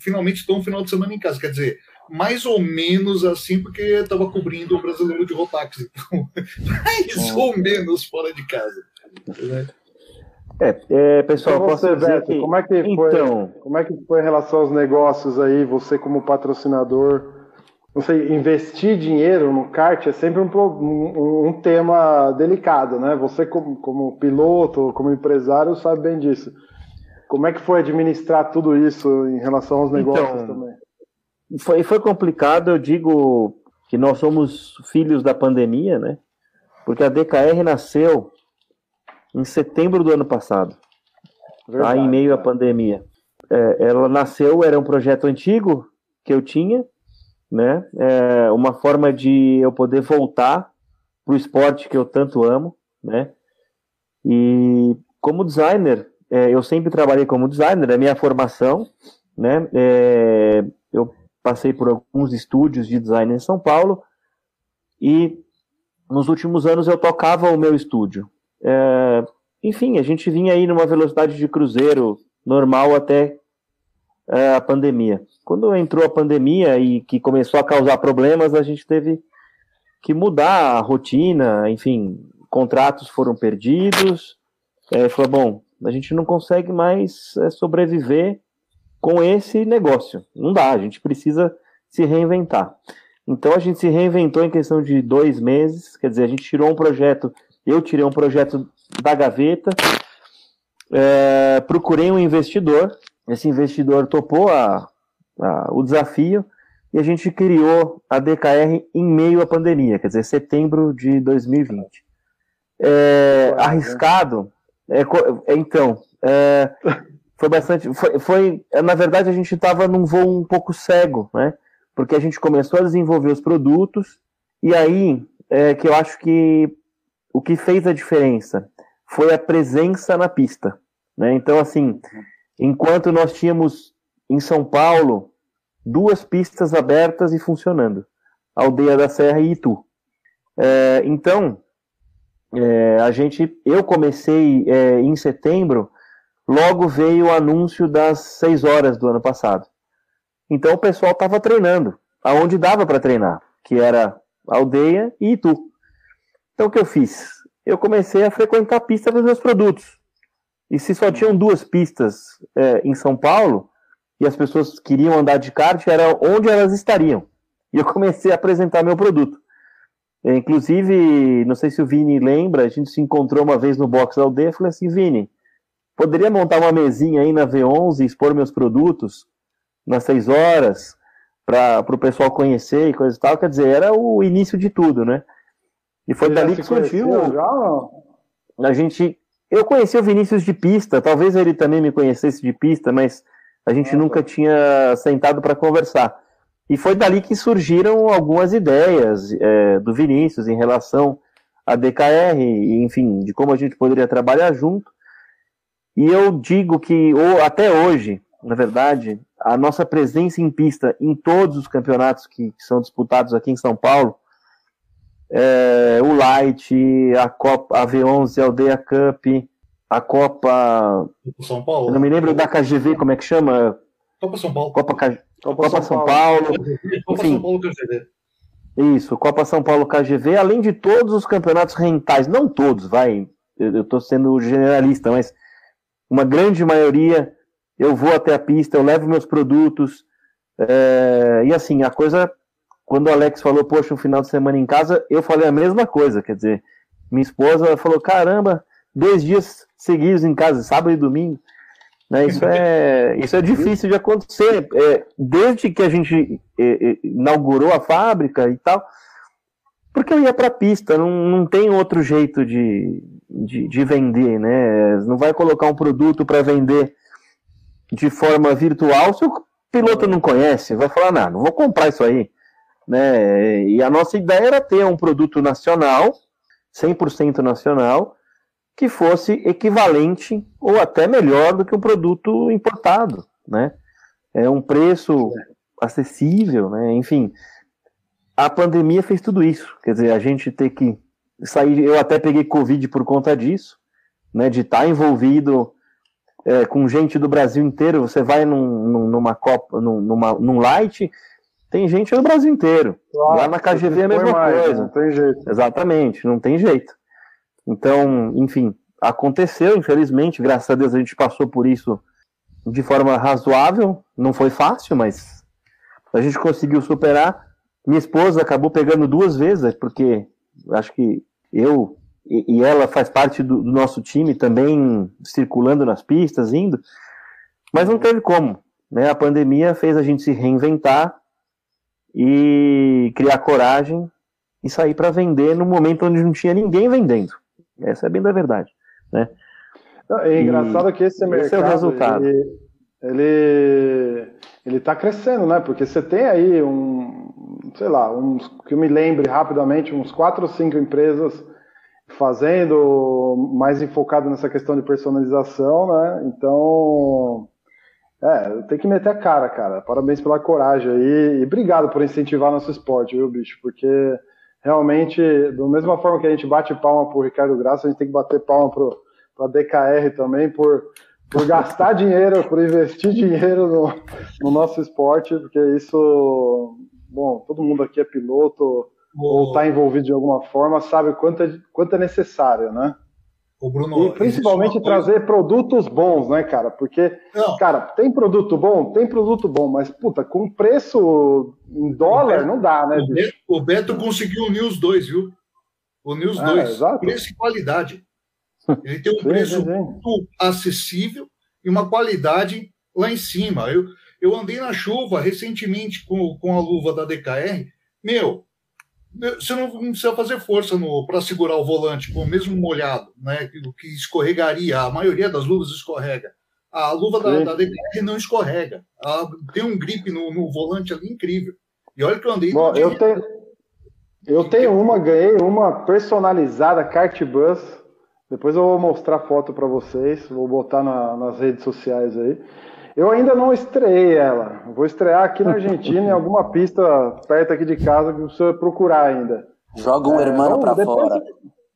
[SPEAKER 3] finalmente estou um final de semana em casa. Quer dizer, mais ou menos assim, porque estava cobrindo o brasileiro de Rotax. Então, mais ou menos fora de casa.
[SPEAKER 4] É, é pessoal, então
[SPEAKER 1] você, Beto, que... como é que foi? Então... Como é que foi em relação aos negócios aí? Você como patrocinador, não sei, investir dinheiro no kart é sempre um, um, um tema delicado, né? Você como, como piloto, como empresário, sabe bem disso. Como é que foi administrar tudo isso em relação aos negócios então, também?
[SPEAKER 4] Foi, foi complicado, eu digo que nós somos filhos da pandemia, né? Porque a DKR nasceu em setembro do ano passado, Verdade, lá em meio à pandemia. É, ela nasceu, era um projeto antigo que eu tinha, né? É uma forma de eu poder voltar para o esporte que eu tanto amo, né? E como designer, é, eu sempre trabalhei como designer, é minha formação, né? É, eu passei por alguns estúdios de design em São Paulo e nos últimos anos eu tocava o meu estúdio. É, enfim, a gente vinha aí numa velocidade de cruzeiro normal até é, a pandemia. Quando entrou a pandemia e que começou a causar problemas, a gente teve que mudar a rotina, enfim, contratos foram perdidos. É, falou, bom, a gente não consegue mais é, sobreviver com esse negócio. Não dá, a gente precisa se reinventar. Então a gente se reinventou em questão de dois meses, quer dizer, a gente tirou um projeto, eu tirei um projeto da gaveta, é, procurei um investidor, esse investidor topou a, a, o desafio e a gente criou a DKR em meio à pandemia, quer dizer, setembro de 2020. É, arriscado, é, é então, é, foi bastante. Foi, foi na verdade, a gente estava num voo um pouco cego, né? Porque a gente começou a desenvolver os produtos, e aí é que eu acho que o que fez a diferença foi a presença na pista. Né? Então, assim, enquanto nós tínhamos em São Paulo duas pistas abertas e funcionando, Aldeia da Serra e Itu. É, então, é, a gente, eu comecei é, em setembro Logo veio o anúncio das seis horas do ano passado. Então o pessoal estava treinando, aonde dava para treinar, que era Aldeia e Itu. Então o que eu fiz? Eu comecei a frequentar a pista dos meus produtos. E se só tinham duas pistas é, em São Paulo, e as pessoas queriam andar de kart, era onde elas estariam. E eu comecei a apresentar meu produto. É, inclusive, não sei se o Vini lembra, a gente se encontrou uma vez no box da aldeia e falei assim, Vini, poderia montar uma mesinha aí na V11 e expor meus produtos nas seis horas para o pessoal conhecer e coisa e tal? Quer dizer, era o início de tudo, né? E foi Você dali que surgiu. Já, a gente. Eu conheci o Vinícius de pista, talvez ele também me conhecesse de pista, mas a gente ah, nunca tá. tinha sentado para conversar. E foi dali que surgiram algumas ideias é, do Vinícius em relação à DKR, enfim, de como a gente poderia trabalhar junto. E eu digo que, ou até hoje, na verdade, a nossa presença em pista em todos os campeonatos que, que são disputados aqui em São Paulo, é, o Light, a Copa, a V11, a Aldeia Cup, a Copa.
[SPEAKER 3] São Paulo.
[SPEAKER 4] Eu não me lembro da KGV, como é que chama?
[SPEAKER 3] Copa São Paulo.
[SPEAKER 4] Copa, Copa, Copa São, São, Paulo. Paulo.
[SPEAKER 3] Copa Enfim, São Paulo KGV.
[SPEAKER 4] Isso, Copa São Paulo KGV, além de todos os campeonatos rentais, não todos, vai, eu estou sendo generalista, mas uma grande maioria, eu vou até a pista, eu levo meus produtos, é, e assim, a coisa, quando o Alex falou, poxa, um final de semana em casa, eu falei a mesma coisa, quer dizer, minha esposa falou, caramba, dois dias seguidos em casa, sábado e domingo, né? Isso, é, isso é difícil de acontecer. É, desde que a gente é, é inaugurou a fábrica e tal, porque eu ia para a pista, não, não tem outro jeito de, de, de vender, né? Não vai colocar um produto para vender de forma virtual se o piloto não conhece, vai falar, não, não vou comprar isso aí. Né? E a nossa ideia era ter um produto nacional, 100% nacional, que fosse equivalente ou até melhor do que um produto importado, né? É um preço acessível, né? Enfim, a pandemia fez tudo isso. Quer dizer, a gente ter que sair. Eu até peguei Covid por conta disso, né? De estar envolvido é, com gente do Brasil inteiro. Você vai num, numa Copa, num, numa, num Light, tem gente do Brasil inteiro. Claro, Lá na KGV é a mesma mais, coisa.
[SPEAKER 1] Não tem jeito.
[SPEAKER 4] Exatamente, não tem jeito. Então, enfim, aconteceu, infelizmente, graças a Deus a gente passou por isso de forma razoável, não foi fácil, mas a gente conseguiu superar. Minha esposa acabou pegando duas vezes, porque acho que eu e, ela faz parte do, do, nosso time também circulando nas pistas, indo, mas não teve como. Né? A pandemia fez a gente se reinventar e criar coragem e sair para vender no momento onde não tinha ninguém vendendo. Essa é bem da verdade, né?
[SPEAKER 1] É engraçado e que esse mercado, esse é o resultado. Ele, ele, ele tá crescendo, né? Porque você tem aí um, sei lá, uns, que eu me lembre rapidamente, uns quatro ou cinco empresas fazendo mais enfocado nessa questão de personalização, né? Então, é, tem que meter a cara, cara. Parabéns pela coragem aí e obrigado por incentivar nosso esporte, viu, bicho? Porque realmente, da mesma forma que a gente bate palma pro Ricardo Graça, a gente tem que bater palma pro, pra DKR também por, por gastar dinheiro, por investir dinheiro no, no, nosso esporte, porque isso, bom, todo mundo aqui é piloto oh. ou está envolvido de alguma forma, sabe quanto é, quanto é necessário, né?
[SPEAKER 3] Bruno,
[SPEAKER 1] e principalmente trazer produtos bons, né, cara? Porque, Não. cara, tem produto bom? Tem produto bom, mas, puta, com preço em dólar não dá, né,
[SPEAKER 3] o Beto, o Beto, conseguiu o News 2, viu? O News 2, é, preço e qualidade. Ele tem um sim, preço sim, muito acessível e uma qualidade lá em cima. Eu, eu andei na chuva recentemente com, com a luva da DKR. Meu, você não, precisa fazer força para segurar o volante com o mesmo molhado, né? O que escorregaria. A maioria das luvas escorrega. A luva da, da DKR não escorrega. Ela tem um grip no, no, volante ali incrível. E olha que eu andei.
[SPEAKER 1] Bom, eu tenho, eu tenho uma, ganhei uma personalizada Kart Bus. Depois eu vou mostrar foto para vocês. Vou botar na, nas redes sociais aí. Eu ainda não estreiei ela. Vou estrear aqui na Argentina, em alguma pista perto aqui de casa que você procurar ainda.
[SPEAKER 5] Joga um é, hermano para depois... fora.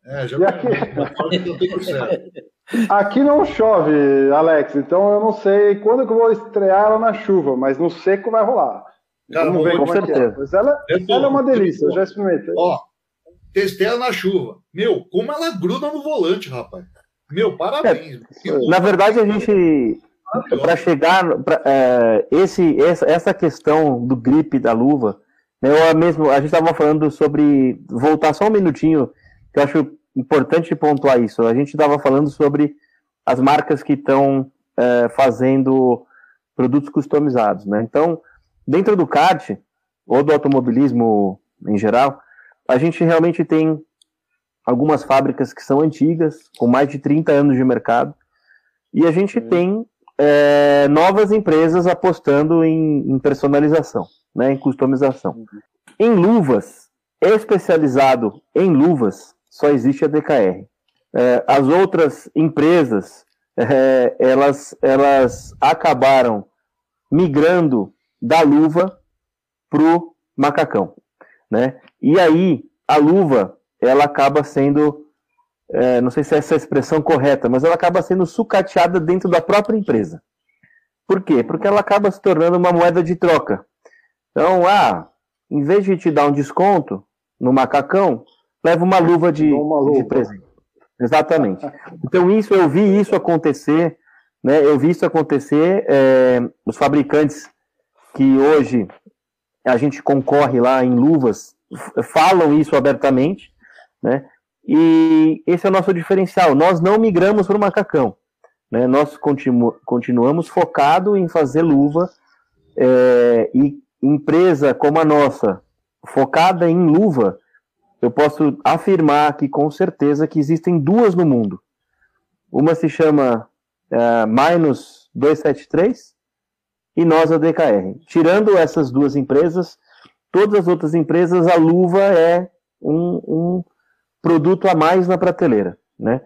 [SPEAKER 3] É, joga aqui...
[SPEAKER 1] Aqui não chove, Alex, então eu não sei quando que eu vou estrear ela na chuva, mas no seco vai rolar.
[SPEAKER 3] Cara,
[SPEAKER 1] Vamos ver
[SPEAKER 4] com
[SPEAKER 1] como é que é.
[SPEAKER 4] certeza.
[SPEAKER 1] Mas ela,
[SPEAKER 3] tô-
[SPEAKER 1] ela é uma delícia,
[SPEAKER 3] eu
[SPEAKER 1] eu já experimentei.
[SPEAKER 3] Ó, testei ela na chuva. Meu, como ela gruda no volante, rapaz. Meu, parabéns.
[SPEAKER 4] Na verdade, a gente, para chegar pra, é, esse essa, essa questão do gripe da luva, né, eu mesmo a gente estava falando sobre voltar só um minutinho, que eu acho importante pontuar isso. A gente estava falando sobre as marcas que estão é, fazendo produtos customizados, né? Então, dentro do kart ou do automobilismo em geral, a gente realmente tem algumas fábricas que são antigas, com mais de 30 anos de mercado, e a gente tem é, novas empresas apostando em, em personalização, né, em customização. Em luvas, especializado em luvas, só existe a DKR. É, as outras empresas, é, elas, elas acabaram migrando da luva pro macacão, né? E aí a luva ela acaba sendo, é, não sei se é essa a expressão correta, mas ela acaba sendo sucateada dentro da própria empresa. Por quê? Porque ela acaba se tornando uma moeda de troca. Então, ah, em vez de te dar um desconto no macacão, leva uma luva de,
[SPEAKER 1] uma luva.
[SPEAKER 4] de presente. Exatamente. Então, isso eu vi isso acontecer, né? Eu vi isso acontecer. é, os fabricantes que hoje a gente concorre lá em luvas falam isso abertamente, né? E esse é o nosso diferencial. Nós não migramos para o macacão, né? Nós continu continuamos focado em fazer luva é, e empresa como a nossa, focada em luva, eu posso afirmar que com certeza que existem duas no mundo. Uma se chama é, Minus 273 e nós a DKR. Tirando essas duas empresas, todas as outras empresas, a luva é um, um produto a mais na prateleira. Né?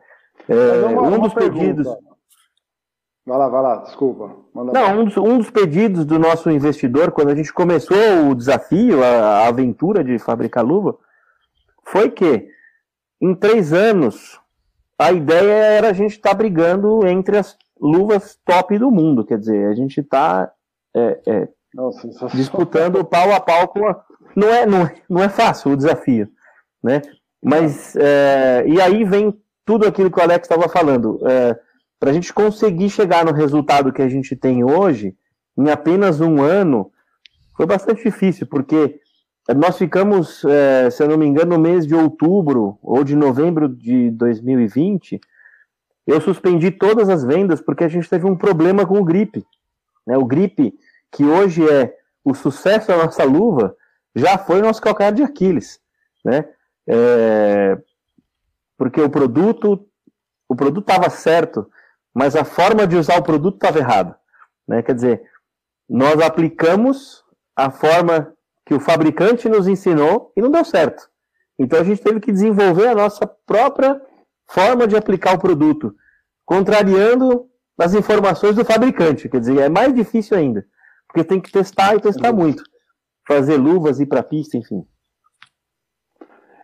[SPEAKER 4] É,
[SPEAKER 1] uma-
[SPEAKER 4] um dos
[SPEAKER 1] pergunta.
[SPEAKER 4] pedidos.
[SPEAKER 1] Vai lá, vai lá, desculpa. Manda
[SPEAKER 4] Não, um dos, um dos pedidos do nosso investidor, quando a gente começou o desafio, a, a aventura de fabricar luva, foi que em três anos a ideia era a gente estar brigando entre as luvas top do mundo. Quer dizer, a gente está
[SPEAKER 1] Nossa, sensacional.
[SPEAKER 4] disputando pau a pau com a. Não é, não, é- não é fácil o desafio, né? Mas é, e aí vem tudo aquilo que o Alex estava falando. Para a gente conseguir chegar no resultado que a gente tem hoje, em apenas um ano, foi bastante difícil, porque nós ficamos, é, se eu não me engano, no mês de outubro ou de novembro de 2020, eu suspendi todas as vendas porque a gente teve um problema com o gripe. Né? O gripe, que hoje é o sucesso da nossa luva, já foi nosso calcanhar de Aquiles. Né? É, porque o produto o produto estava certo, mas a forma de usar o produto estava errada. Né? Quer dizer, nós aplicamos a forma que o fabricante nos ensinou e não deu certo. Então a gente teve que desenvolver a nossa própria forma de aplicar o produto, contrariando as informações do fabricante. Quer dizer, é mais difícil ainda, porque tem que testar e testar muito. Fazer luvas, ir para a pista, enfim.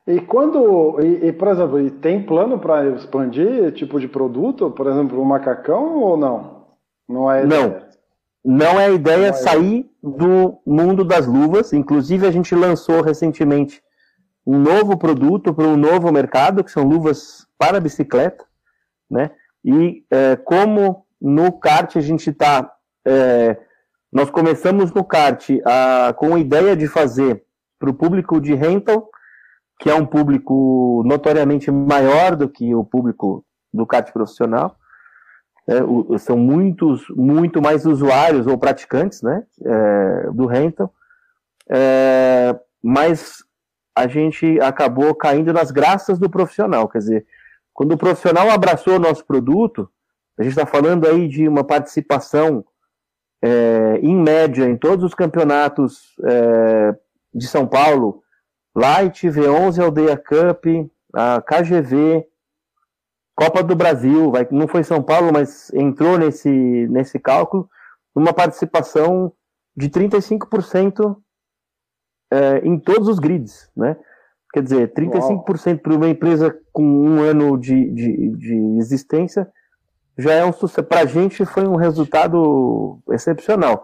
[SPEAKER 1] E quando, e, e, por exemplo, e tem plano para expandir tipo de produto, por exemplo, o macacão ou não? Não é.
[SPEAKER 4] Não.
[SPEAKER 1] ideia?
[SPEAKER 4] Não é a ideia
[SPEAKER 1] Não é.
[SPEAKER 4] sair do mundo das luvas. Inclusive, a gente lançou recentemente um novo produto para um novo mercado, que são luvas para bicicleta, né? E é, como no kart a gente está, nós começamos no kart a, com a ideia de fazer para o público de rental, que é um público notoriamente maior do que o público do kart profissional. É, o- são muitos, muito mais usuários ou praticantes né, é, do rental, É, mas a gente acabou caindo nas graças do profissional. Quer dizer, quando o profissional abraçou o nosso produto, a gente está falando aí de uma participação é, em média em todos os campeonatos é, de São Paulo, Light, V11, Aldeia Cup, a KGV, Copa do Brasil, vai, não foi São Paulo, mas entrou nesse, nesse cálculo, uma participação de 35% é, em todos os grids, né? Quer dizer, 35% para uma empresa com um ano de, de, de existência já é um sucesso. Para a gente foi um resultado excepcional.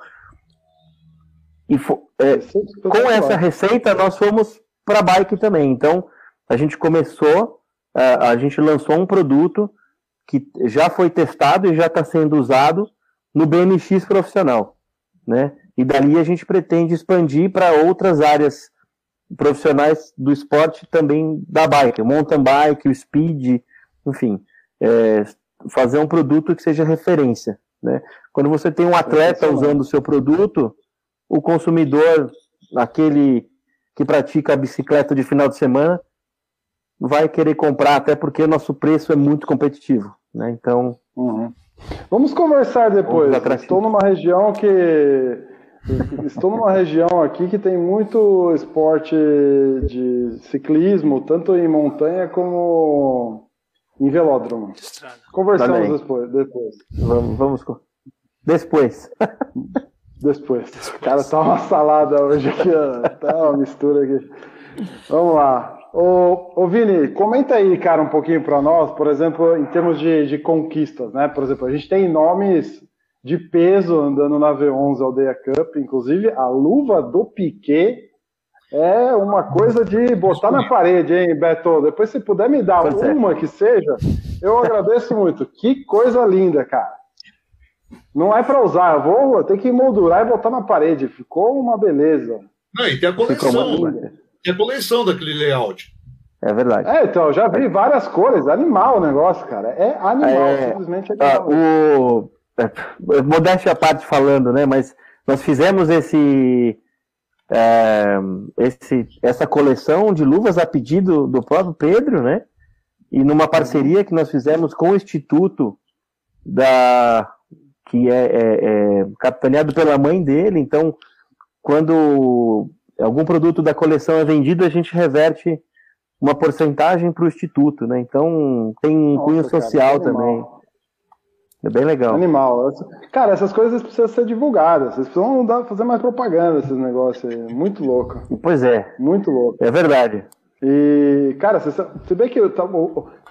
[SPEAKER 4] E é, com essa receita nós fomos para bike também. Então a gente começou, a, a gente lançou um produto que já foi testado e já está sendo usado no BMX profissional, né? E dali a gente pretende expandir para outras áreas profissionais do esporte também da bike, o mountain bike, o speed, enfim, é, fazer um produto que seja referência, né? Quando você tem um atleta usando o seu produto, o consumidor, aquele que pratica a bicicleta de final de semana, vai querer comprar, até porque o nosso preço é muito competitivo. Né? Então.
[SPEAKER 1] Uhum. Vamos conversar depois. Estou numa região que. Estou numa região aqui que tem muito esporte de ciclismo, tanto em montanha como em velódromo. Conversamos depois, depois.
[SPEAKER 4] Vamos, vamos. Depois.
[SPEAKER 1] Depois. O cara tá uma salada hoje aqui, ó. Tá uma mistura aqui. Vamos lá. Ô, ô Vini, comenta aí, cara, um pouquinho para nós, por exemplo, em termos de, de, conquistas, né? Por exemplo, a gente tem nomes de peso andando na V11 Aldeia Cup, inclusive a luva do Piquet é uma coisa de botar na parede, hein, Beto? Depois, se puder me dar é. uma que seja, eu agradeço muito. Que coisa linda, cara. Não é para usar, eu vou ter que moldurar e botar na parede. Ficou uma beleza.
[SPEAKER 3] Não, e tem a coleção. Tem a coleção daquele layout.
[SPEAKER 4] É verdade.
[SPEAKER 1] É, então, já vi várias cores. Animal o negócio, cara. É animal, é, simplesmente animal.
[SPEAKER 4] Ah, o... É, modéstia à parte falando, né? Mas nós fizemos esse, é, esse, essa coleção de luvas a pedido do próprio Pedro, né? E numa parceria que nós fizemos com o Instituto da que é, é, é capitaneado pela mãe dele. Então, quando algum produto da coleção é vendido, a gente reverte uma porcentagem para o instituto, né? Então tem um Nossa, cunho social cara, também. É bem legal.
[SPEAKER 1] Animal. Cara, essas coisas precisam ser divulgadas. Vocês precisam fazer mais propaganda esses negócios aí. Muito louco.
[SPEAKER 4] Pois é.
[SPEAKER 1] Muito louco.
[SPEAKER 4] É verdade.
[SPEAKER 1] E, cara, você, você vê que eu tá,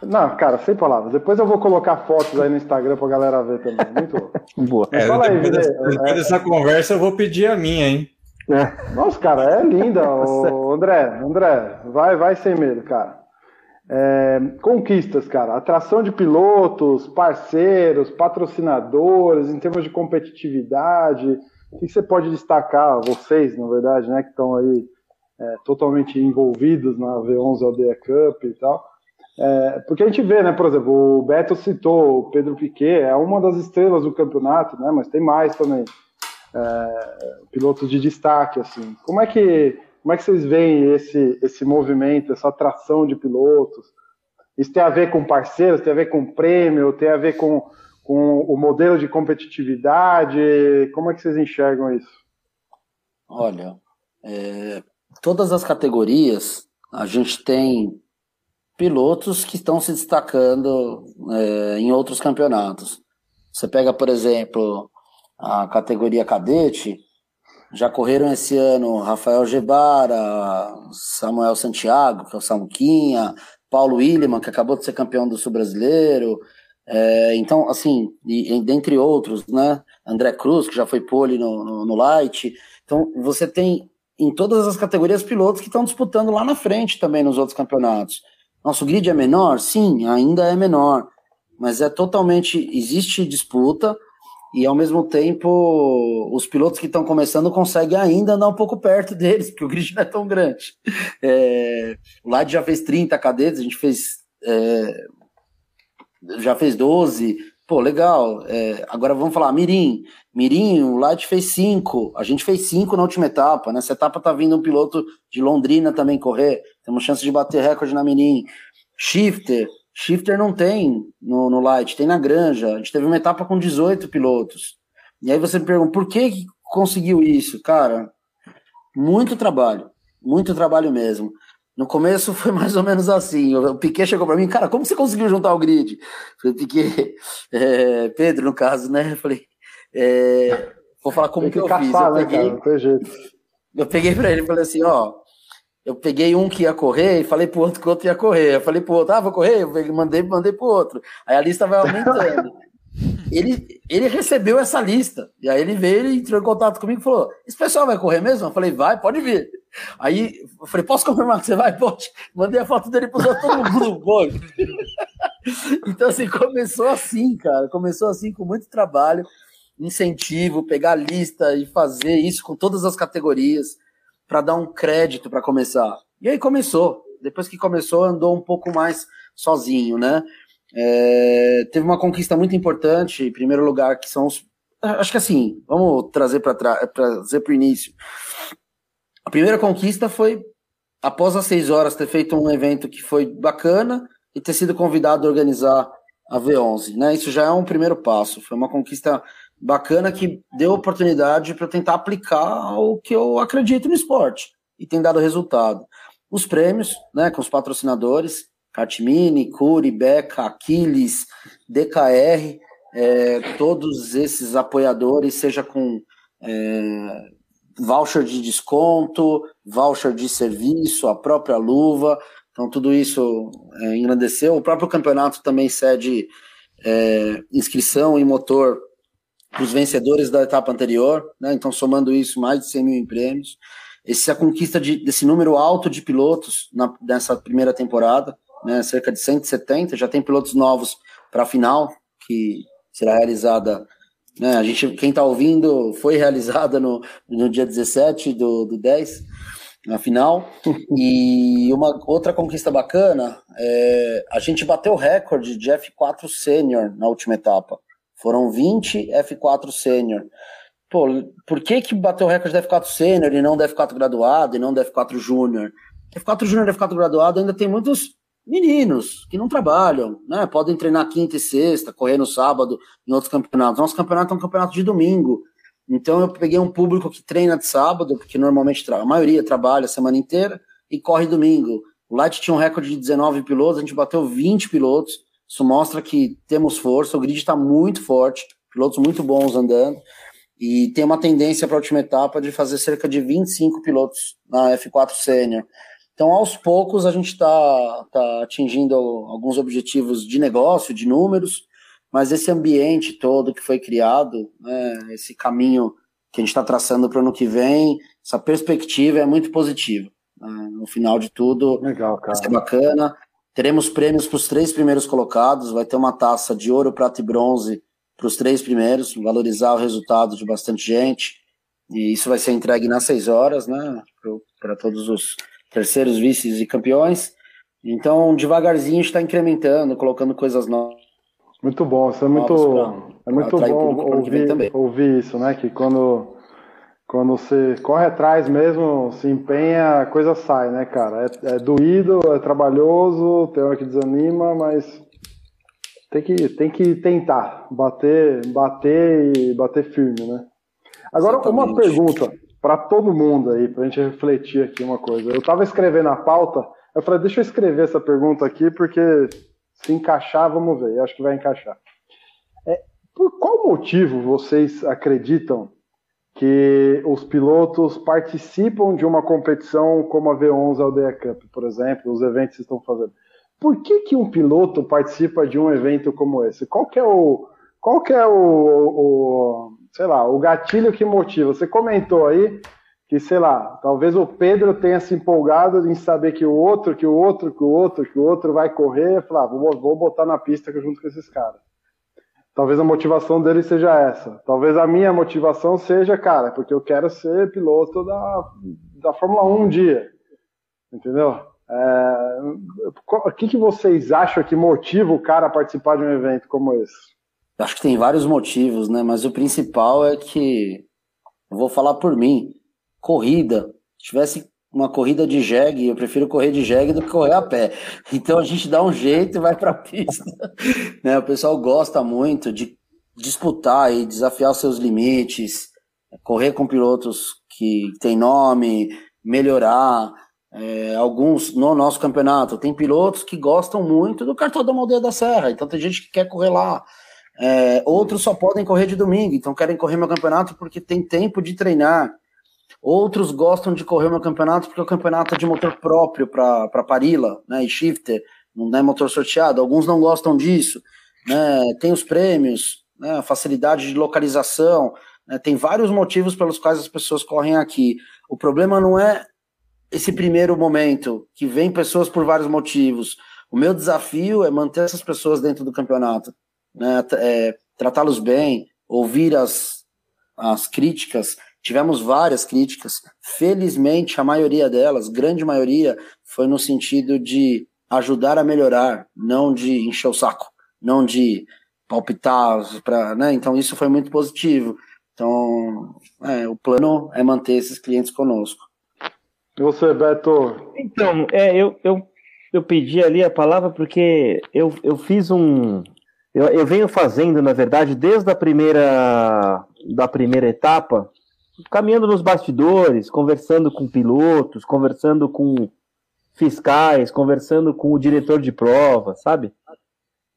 [SPEAKER 1] Não, cara, sem palavras. Depois eu vou colocar fotos aí no Instagram pra galera ver também. Muito louco.
[SPEAKER 2] Boa. É, fala aí, depois, dessa, depois dessa conversa eu vou pedir a minha, hein?
[SPEAKER 1] É. Nossa, cara, é linda, o André. André, vai, vai sem medo, cara. É, conquistas, cara. Atração de pilotos, parceiros, patrocinadores, em termos de competitividade. O que você pode destacar, vocês, na verdade, né, que estão aí é, totalmente envolvidos na V11 Aldeia Cup e tal. É, porque a gente vê, né, por exemplo, o Beto citou o Pedro Piquet, é uma das estrelas do campeonato, né, mas tem mais também é, pilotos de destaque, assim. Como é que como é que vocês veem esse esse movimento, essa atração de pilotos? Isso tem a ver com parceiros, tem a ver com prêmio, tem a ver com, com o modelo de competitividade? Como é que vocês enxergam isso?
[SPEAKER 5] Olha, é, todas as categorias a gente tem pilotos que estão se destacando é, em outros campeonatos. Você pega, por exemplo, a categoria cadete, já correram esse ano Rafael Gebara, Samuel Santiago, que é o Samuquinha, Paulo Williman, que acabou de ser campeão do Sul Brasileiro. É, então, assim, e, e, dentre outros, né? André Cruz, que já foi pole no, no, no Light. Então, você tem em todas as categorias pilotos que estão disputando lá na frente também nos outros campeonatos. Nosso grid é menor? Sim, ainda é menor. Mas é totalmente. Existe disputa e ao mesmo tempo os pilotos que estão começando conseguem ainda andar um pouco perto deles, porque o grid não é tão grande. É, o Lade já fez 30 cadetes, a gente fez é, já fez 12. Pô, legal. É, agora vamos falar, Mirim. Mirim, o Light fez 5. A gente fez 5 na última etapa. Nessa etapa tá vindo um piloto de Londrina também correr. Temos chance de bater recorde na Mirim. Shifter, Shifter não tem no, no Light, tem na Granja. A gente teve uma etapa com 18 pilotos. E aí você me pergunta, por que, que conseguiu isso? Cara, muito trabalho. Muito trabalho mesmo. No começo foi mais ou menos assim. O Piquet chegou para mim, cara, como você conseguiu juntar o grid? Falei, Piquet, é, Pedro, no caso, né? Falei, é, vou falar como que, que, eu caçar, fiz. Eu
[SPEAKER 1] né, peguei, cara,
[SPEAKER 5] eu peguei para ele e falei assim, ó, eu peguei um que ia correr e falei pro outro que o outro ia correr. Eu falei pro outro, ah, vou correr? Eu mandei, mandei pro outro. Aí a lista vai aumentando. ele, ele recebeu essa lista. E aí ele veio, ele entrou em contato comigo e falou: Esse pessoal vai correr mesmo? Eu falei: Vai, pode vir. Aí eu falei: Posso confirmar que você vai? Pode. Mandei a foto dele para todo mundo. Pode. então, assim, começou assim, cara. Começou assim com muito trabalho, incentivo, pegar a lista e fazer isso com todas as categorias para dar um crédito para começar. E aí começou. Depois que começou, andou um pouco mais sozinho, né? É, teve uma conquista muito importante, em primeiro lugar, que são os. Acho que assim, vamos trazer para trazer para o início. A primeira conquista foi, após as seis horas, ter feito um evento que foi bacana e ter sido convidado a organizar a V11. Né? Isso já é um primeiro passo. Foi uma conquista bacana que deu oportunidade para tentar aplicar o que eu acredito no esporte e tem dado resultado. Os prêmios, né, com os patrocinadores, Cartmini, Curi, Beca, Aquiles, DKR, é, todos esses apoiadores, seja com é, voucher de desconto, voucher de serviço, a própria luva, então tudo isso é, engrandeceu. O próprio campeonato também cede é, inscrição e motor para os vencedores da etapa anterior, né? então somando isso, mais de 100 mil prêmios. Essa conquista de, desse número alto de pilotos na, nessa primeira temporada, né, cerca de 170, já tem pilotos novos para a final, que será realizada, né, a gente, quem está ouvindo, foi realizada no, no dia 17 do, do 10, na final, e uma outra conquista bacana, é, a gente bateu o recorde de F4 Sênior na última etapa, foram 20 F4 Sênior, Pô, por que que bateu o recorde da F4 Sênior e não da F4 graduado e não da F4 Júnior? F4 Júnior e F4 graduado ainda tem muitos meninos que não trabalham, né? Podem treinar quinta e sexta, correr no sábado em outros campeonatos. Nosso campeonato é um campeonato de domingo. Então eu peguei um público que treina de sábado, porque normalmente a maioria trabalha a semana inteira e corre domingo. O Light tinha um recorde de 19 pilotos, a gente bateu 20 pilotos. Isso mostra que temos força, o grid está muito forte, pilotos muito bons andando. E tem uma tendência para a última etapa de fazer cerca de 25 pilotos na F4 Sênior. Então, aos poucos, a gente está tá atingindo alguns objetivos de negócio, de números, mas esse ambiente todo que foi criado, né, esse caminho que a gente está traçando para o ano que vem, essa perspectiva é muito positiva. Né? No final de tudo,
[SPEAKER 1] Legal, cara.
[SPEAKER 5] vai ser bacana. Teremos prêmios para os três primeiros colocados, vai ter uma taça de ouro, prata e bronze para os três primeiros, valorizar o resultado de bastante gente. E isso vai ser entregue nas seis horas, né? Para todos os terceiros vices e campeões. Então, devagarzinho está incrementando, colocando coisas novas.
[SPEAKER 1] Muito bom, isso é muito, pra, é muito bom ouvir, ouvir isso, né? Que quando, quando você corre atrás mesmo, se empenha, a coisa sai, né, cara? É, é doído, é trabalhoso, tem hora que desanima, mas tem que, tem que tentar bater, bater e bater firme, né? Agora, Exatamente. uma pergunta para todo mundo aí, para a gente refletir aqui uma coisa. Eu estava escrevendo a pauta, eu falei, deixa eu escrever essa pergunta aqui, porque se encaixar, vamos ver, eu acho que vai encaixar. É, por qual motivo vocês acreditam que os pilotos participam de uma competição como a V11 Aldeia Cup, por exemplo, os eventos que estão fazendo? Por que, que um piloto participa de um evento como esse? Qual que é o, qual que é o, o, sei lá, o gatilho que motiva? Você comentou aí que, sei lá, talvez o Pedro tenha se empolgado em saber que o outro, que o outro, que o outro, que o outro vai correr, falar, ah, vou, vou botar na pista junto com esses caras. Talvez a motivação dele seja essa. Talvez a minha motivação seja, cara, porque eu quero ser piloto da, da Fórmula 1 um dia. Entendeu? É, o que, que vocês acham que motiva o cara a participar de um evento como esse?
[SPEAKER 5] Acho que tem vários motivos, né? Mas o principal é que, vou falar por mim, corrida. Se tivesse uma corrida de jegue, eu prefiro correr de jegue do que correr a pé. Então a gente dá um jeito e vai para a pista. né? O pessoal gosta muito de disputar e desafiar os seus limites, correr com pilotos que têm nome, melhorar. É, alguns no nosso campeonato tem pilotos que gostam muito do cartão da Aldeia da Serra, então tem gente que quer correr lá. É, outros só podem correr de domingo, então querem correr meu campeonato porque tem tempo de treinar. Outros gostam de correr meu campeonato porque o campeonato é de motor próprio para Parila né, e shifter, não é motor sorteado. Alguns não gostam disso. Né, tem os prêmios, né, a facilidade de localização, né, tem vários motivos pelos quais as pessoas correm aqui. O problema não é esse primeiro momento, que vem pessoas por vários motivos. O meu desafio é manter essas pessoas dentro do campeonato, né, é, tratá-los bem, ouvir as, as críticas. Tivemos várias críticas. Felizmente, a maioria delas, grande maioria, foi no sentido de ajudar a melhorar, não de encher o saco, não de palpitar para, né? Então isso foi muito positivo. Então, é, o plano é manter esses clientes conosco.
[SPEAKER 1] E você, Beto?
[SPEAKER 4] Então, é, eu, eu, eu pedi ali a palavra porque eu, eu fiz um. Eu, eu venho fazendo, na verdade, desde a primeira, da primeira etapa, caminhando nos bastidores, conversando com pilotos, conversando com fiscais, conversando com o diretor de prova, sabe?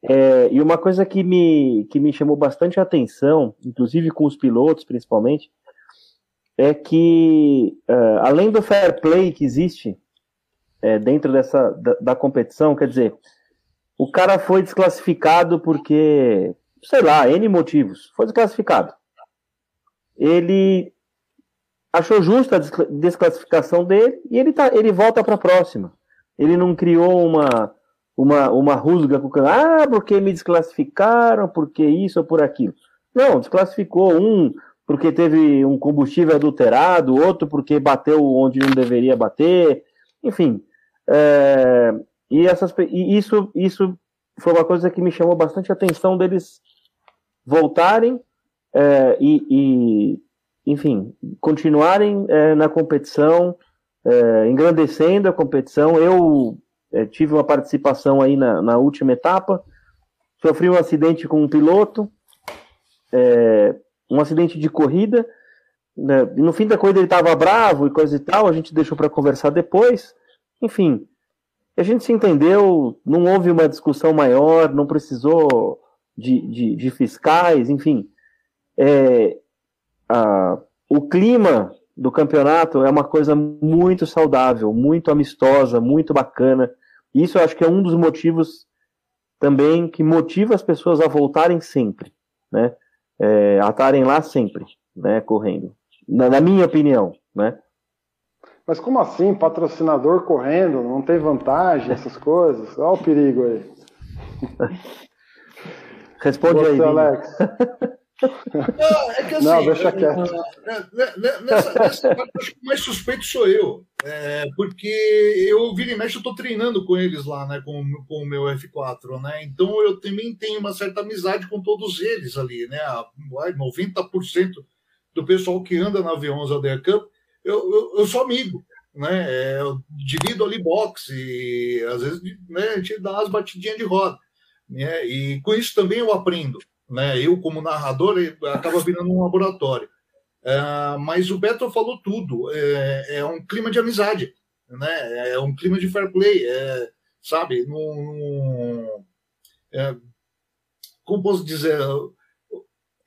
[SPEAKER 4] É, e uma coisa que me, que me chamou bastante atenção, inclusive com os pilotos principalmente, é que uh, além do fair play que existe é, dentro dessa da, da, competição, quer dizer, o cara foi desclassificado porque, sei lá, N motivos, foi desclassificado. Ele achou justa a desclassificação dele e ele, tá, ele volta para a próxima. Ele não criou uma, uma, uma rusga com o canal, ah, porque me desclassificaram, porque isso ou por aquilo. Não, desclassificou um porque teve um combustível adulterado, outro porque bateu onde não deveria bater, enfim. É, e, essas, e isso, isso foi uma coisa que me chamou bastante atenção deles voltarem é, e, e, enfim, continuarem é, na competição, é, engrandecendo a competição. Eu é, tive uma participação aí na, na, última etapa, sofri um acidente com um piloto, é, um acidente de corrida. Né, no fim da corrida ele estava bravo e coisa e tal, a gente deixou para conversar depois. Enfim, a gente se entendeu, não houve uma discussão maior, não precisou de, de, de fiscais, enfim. É, a, o clima do campeonato é uma coisa muito saudável, muito amistosa, muito bacana. Isso eu acho que é um dos motivos também que motiva as pessoas a voltarem sempre, né? É, a estarem lá sempre, né? Correndo. Na, na, minha opinião, né?
[SPEAKER 1] Mas como assim? Patrocinador correndo, não tem vantagem, essas coisas? Olha o perigo aí.
[SPEAKER 4] Responde Você, aí. Alex.
[SPEAKER 3] Não, é que assim, não, deixa quieto. Né, né, nessa, nessa parte, acho que o mais suspeito sou eu. É, porque eu, vira e mexe, eu estou treinando com eles lá, né? Com, com o meu F4, né? Então eu também tenho uma certa amizade com todos eles ali, né? 90% do pessoal que anda na V11 ADR Cup, eu, eu, sou amigo. Né, é, eu divido ali boxe às vezes né, a gente dá umas batidinhas de roda. Né, e com isso também eu aprendo né? Eu, como narrador, acaba virando um laboratório. É, mas o Beto falou tudo. É, é, um clima de amizade, né? É um clima de fair play, é, sabe? Num, é, como posso dizer?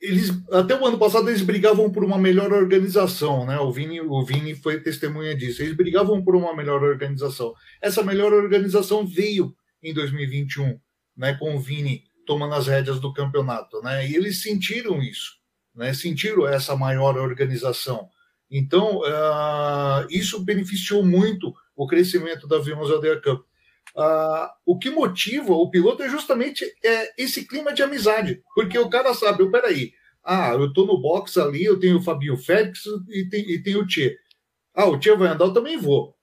[SPEAKER 3] Eles, até o ano passado eles brigavam por uma melhor organização, né? O Vini, o Vini foi testemunha disso. Eles brigavam por uma melhor organização. Essa melhor organização veio em 2021, né? Com o Vini tomando as rédeas do campeonato, né? E eles sentiram isso, né? Sentiram essa maior organização. Então, uh, isso beneficiou muito o crescimento da V11 ADR Cup. Uh, o que motiva o piloto é justamente é, esse clima de amizade, porque o cara sabe, eu, peraí, ah, eu tô no box ali, eu tenho o Fabio Félix e tem, e tem o Tchê. Ah, o Tchê vai andar, eu também vou.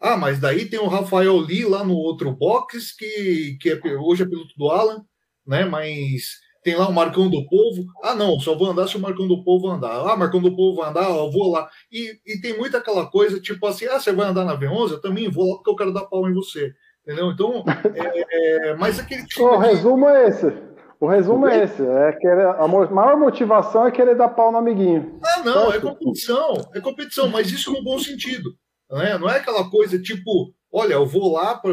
[SPEAKER 3] Ah, mas daí tem o Rafael Lee lá no outro box, que, que é, hoje é piloto do Alan, né? Mas tem lá o Marcão do Povo. Ah, não, só vou andar se o Marcão do Povo andar. Ah, Marcão do Povo vai andar, eu vou lá. E, e tem muita aquela coisa, tipo assim, ah, você vai andar na V11? Eu também vou lá porque eu quero dar pau em você. Entendeu? Então, é, é, mas aquele tipo
[SPEAKER 1] O resumo é esse. O resumo é esse. É querer, a maior motivação é querer dar pau no amiguinho.
[SPEAKER 3] Ah, não, é competição. É competição, mas isso no bom sentido. Né? Não é aquela coisa tipo, olha, eu vou lá para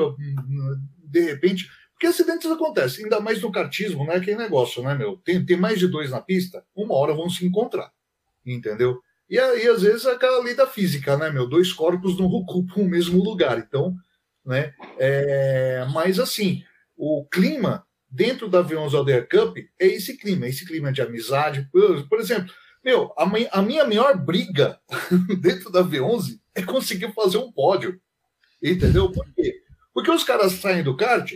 [SPEAKER 3] de repente porque acidentes acontecem, ainda mais no kartismo, né? Aquele negócio, né, meu? Tem, tem mais de dois na pista, uma hora vão se encontrar, entendeu? E aí, às vezes, é aquela lei da física, né, meu? Dois corpos não ocupam o mesmo lugar. Então, né? É... Mas, assim, o clima dentro da V11 Alder Cup é esse clima, esse clima de amizade. Por, exemplo, meu, a, a, minha maior briga dentro da V11 é conseguir fazer um pódio. Entendeu? Por quê? Porque os caras saem do kart,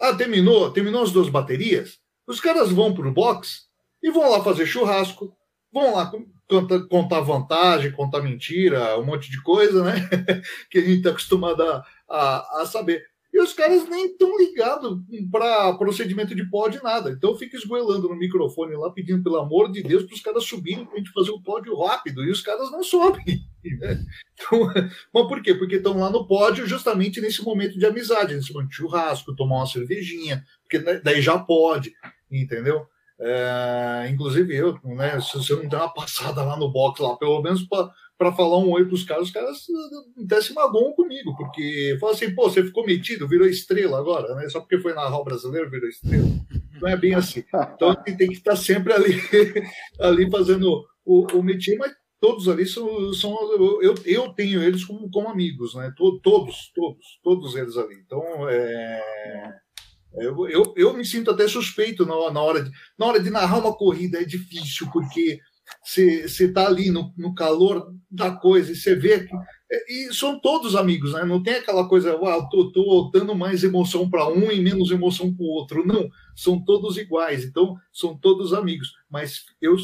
[SPEAKER 3] ah, terminou, terminou as duas baterias, os caras vão pro box e vão lá fazer churrasco, vão lá contar, contar vantagem, contar mentira, um monte de coisa, né? que a gente está acostumado a, a, a saber. E os caras nem estão ligados para procedimento de pódio nada. Então eu fico esgoelando no microfone lá, pedindo pelo amor de Deus para os caras subirem para a gente fazer o pódio rápido. E os caras não sobem. Né? Então, mas por quê? Porque estão lá no pódio justamente nesse momento de amizade, nesse momento de churrasco, tomar uma cervejinha, porque daí já pode, entendeu? É, inclusive eu, né? Se eu não der uma passada lá no box lá, pelo menos para para falar um oi para os caras, os caras descem magoam comigo, porque fala assim, pô, você ficou metido, virou estrela agora, né? Só porque foi na Raul brasileiro virou estrela. Não é bem assim. Então tem que estar sempre ali, ali fazendo o, o metido, mas todos ali são, são eu, eu tenho eles como, como amigos, né? Todos, todos, todos eles ali. Então, é, eu, eu, eu me sinto até suspeito na, na, hora de, na hora de narrar uma corrida, é difícil, porque você está ali no, no, calor da coisa e você vê que. É, e são todos amigos, né? Não tem aquela coisa, ah, tô, tô dando mais emoção para um e menos emoção para o outro. Não, são todos iguais, então são todos amigos. Mas eu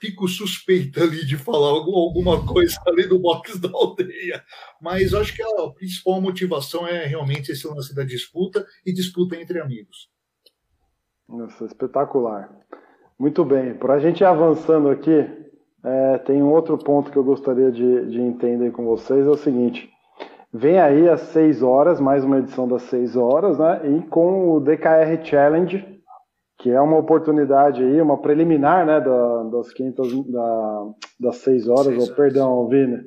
[SPEAKER 3] fico suspeita ali de falar alguma coisa ali do box da aldeia. Mas acho que a principal motivação é realmente esse lance da disputa e disputa entre amigos.
[SPEAKER 1] Nossa, espetacular. Muito bem, para a gente ir avançando aqui, é, tem um outro ponto que eu gostaria de, de entender com vocês, é o seguinte, vem aí às 6 horas, mais uma edição das 6 horas, né, e com o DKR Challenge, que é uma oportunidade aí, uma preliminar, né, da, das 500, da, das 6 horas, seis horas. perdão, Vini,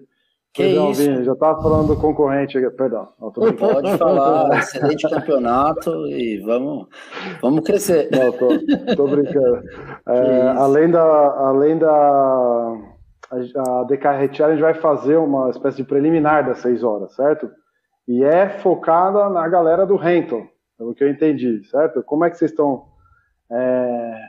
[SPEAKER 5] que Perdão, isso? Vini,
[SPEAKER 1] já estava falando do concorrente. Perdão.
[SPEAKER 5] Pode falar, excelente campeonato e vamos, vamos crescer.
[SPEAKER 1] Não, tô, tô brincando. É, além da, além da a DKR Challenge vai fazer uma espécie de preliminar das seis horas, certo? E é focada na galera do Renton, pelo que eu entendi, certo? Como é que vocês estão é,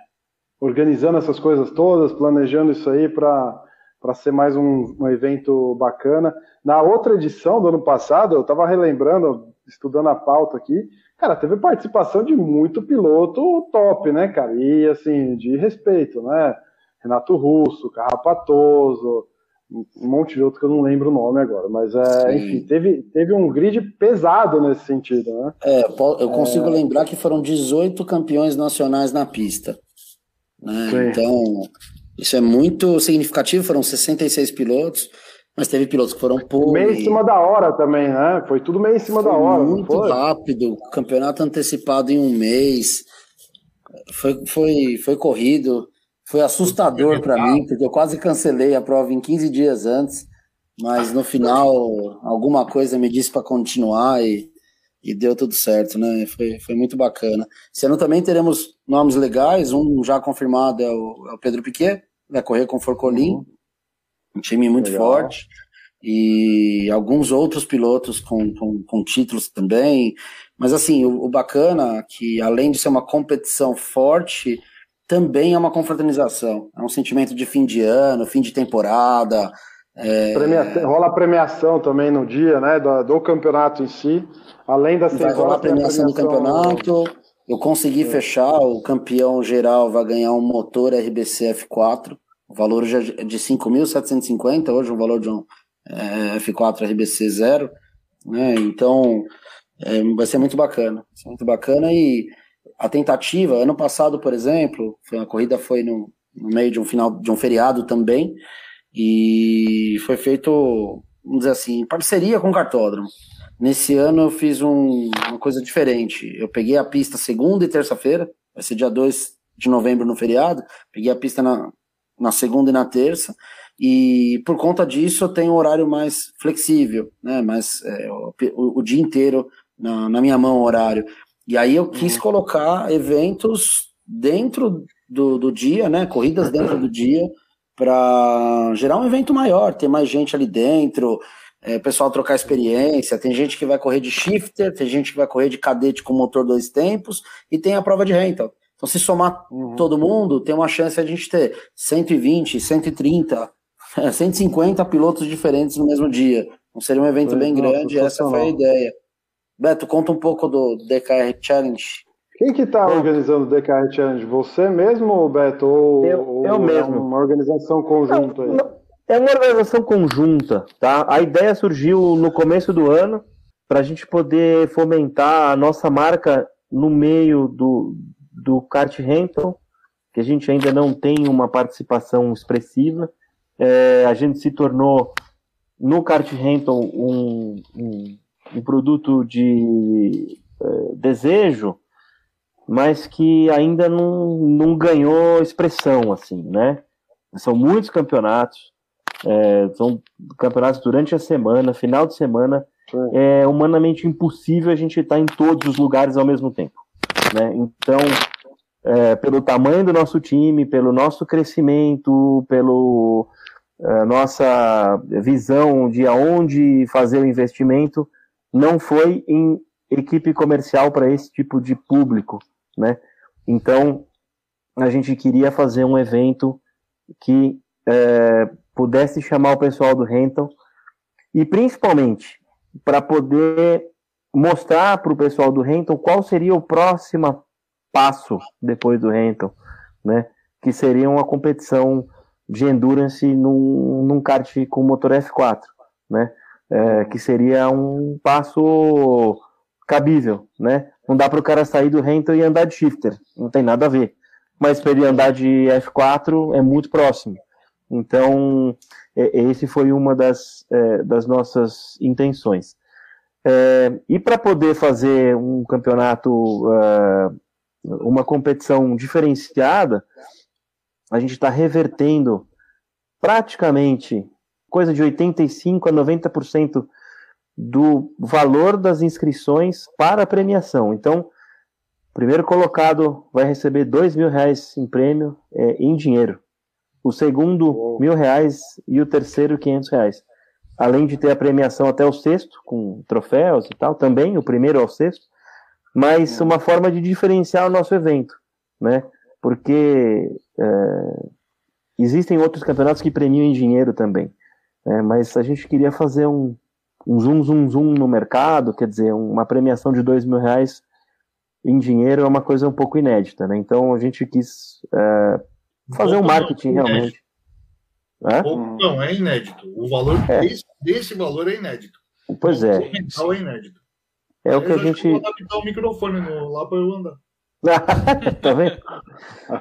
[SPEAKER 1] organizando essas coisas todas, planejando isso aí para para ser mais um, um, evento bacana. Na outra edição do ano passado, eu estava relembrando, estudando a pauta aqui, cara, teve participação de muito piloto top, né, cara? E assim, de respeito, né? Renato Russo, Carrapatoso, um monte de outro que eu não lembro o nome agora, mas é, enfim, teve, teve um grid pesado nesse sentido, né?
[SPEAKER 5] É, eu consigo é... lembrar que foram 18 campeões nacionais na pista. Né? Então, isso é muito significativo, foram 66 pilotos, mas teve pilotos que foram por.
[SPEAKER 1] Meio em cima da hora também, né? Foi tudo meio em cima
[SPEAKER 5] foi
[SPEAKER 1] da hora.
[SPEAKER 5] Muito rápido, campeonato antecipado em um mês. Foi, foi, foi corrido, foi assustador para mim, porque eu quase cancelei a prova em 15 dias antes, mas no final alguma coisa me disse para continuar e e deu tudo certo, né? Foi, foi muito bacana. Esse ano também teremos nomes legais, um já confirmado é o, é o Pedro Piquet, vai correr com o Forcolim, uhum. um time muito Legal. forte, e alguns outros pilotos com, com, com títulos também. Mas assim, o, o, bacana é que além de ser uma competição forte, também é uma confraternização. É um sentimento de fim de ano, fim de temporada. É...
[SPEAKER 1] Premiação, rola premiação também no dia, né? Do, do campeonato em si. Além das
[SPEAKER 5] vai rolar a premiação, do campeonato. Eu consegui é. fechar, o campeão geral vai ganhar um motor RBC F4. O valor já é de 5.750, hoje o valor de um é, F4 RBC 0. Né? Então, é, vai ser muito bacana. Vai ser muito bacana e a tentativa, ano passado, por exemplo, a corrida foi no, no meio de um final de um feriado também, e foi feito, vamos dizer assim, parceria com o cartódromo. Nesse ano eu fiz um, uma coisa diferente. Eu peguei a pista segunda e terça-feira, vai ser dia 2 de novembro no feriado. Peguei a pista na, na segunda e na terça. E por conta disso eu tenho um horário mais flexível, né? Mas é, o, o, dia inteiro na, na, minha mão o horário. E aí eu quis uhum. colocar eventos dentro do, do dia, né? Corridas dentro do dia para gerar um evento maior, ter mais gente ali dentro, é, pessoal trocar experiência. Tem gente que vai correr de shifter, tem gente que vai correr de cadete com motor dois tempos e tem a prova de rental. Então, se somar uhum. todo mundo, tem uma chance de a gente ter 120, 130, 150 pilotos diferentes no mesmo dia. Então, seria um evento bem grande, essa foi a ideia. Beto, conta um pouco do DKR Challenge.
[SPEAKER 1] Quem que está organizando o DKR Challenge? Você mesmo, Beto? Ou,
[SPEAKER 4] eu,
[SPEAKER 1] ou
[SPEAKER 4] eu
[SPEAKER 1] é
[SPEAKER 4] mesmo.
[SPEAKER 1] uma organização conjunta
[SPEAKER 4] não,
[SPEAKER 1] aí?
[SPEAKER 4] Não, é uma organização conjunta, tá? A ideia surgiu no começo do ano para a gente poder fomentar a nossa marca no meio do, do kart rental, que a gente ainda não tem uma participação expressiva. É, a gente se tornou no kart rental um, um, um produto de é, desejo, mas que ainda não, não ganhou expressão, assim, né? São muitos campeonatos, é, são campeonatos durante a semana, final de semana. É humanamente impossível a gente estar em todos os lugares ao mesmo tempo. Né? Então, é, pelo tamanho do nosso time, pelo nosso crescimento, pelo é, nossa visão de aonde fazer o investimento, não foi em equipe comercial para esse tipo de público, né? Então a gente queria fazer um evento que é, pudesse chamar o pessoal do rental e principalmente para poder mostrar para o pessoal do rental qual seria o próximo passo depois do rental, né? Que seria uma competição de endurance num, num kart com motor F4, né? É, que seria um passo cabível, né? Não dá para o cara sair do rental e andar de shifter, não tem nada a ver. Mas para ele andar de F4 é muito próximo. Então, é, esse foi uma das, é, das nossas intenções. É, e para poder fazer um campeonato, uma competição diferenciada, a gente está revertendo praticamente coisa de 85% a 90% do valor das inscrições para a premiação. Então, o primeiro colocado vai receber dois mil reais em prêmio é, em dinheiro o segundo mil reais e o terceiro quinhentos reais. Além de ter a premiação até o sexto, com troféus e tal, também o primeiro ao sexto, mas uma forma de diferenciar o nosso evento, né? Porque é, existem outros campeonatos que premiam em dinheiro também, né? mas a gente queria fazer um, um zoom, zoom, zoom no mercado, quer dizer, uma premiação de dois mil reais em dinheiro é uma coisa um pouco inédita, né? Então a gente quis é, fazer um marketing não, realmente.
[SPEAKER 3] É? Não, é inédito. O valor é. Desse, desse, valor é inédito.
[SPEAKER 4] Pois é.
[SPEAKER 3] O é inédito.
[SPEAKER 4] É o que a gente.
[SPEAKER 3] Eu vou adaptar o microfone no, lá para eu andar.
[SPEAKER 4] tá vendo?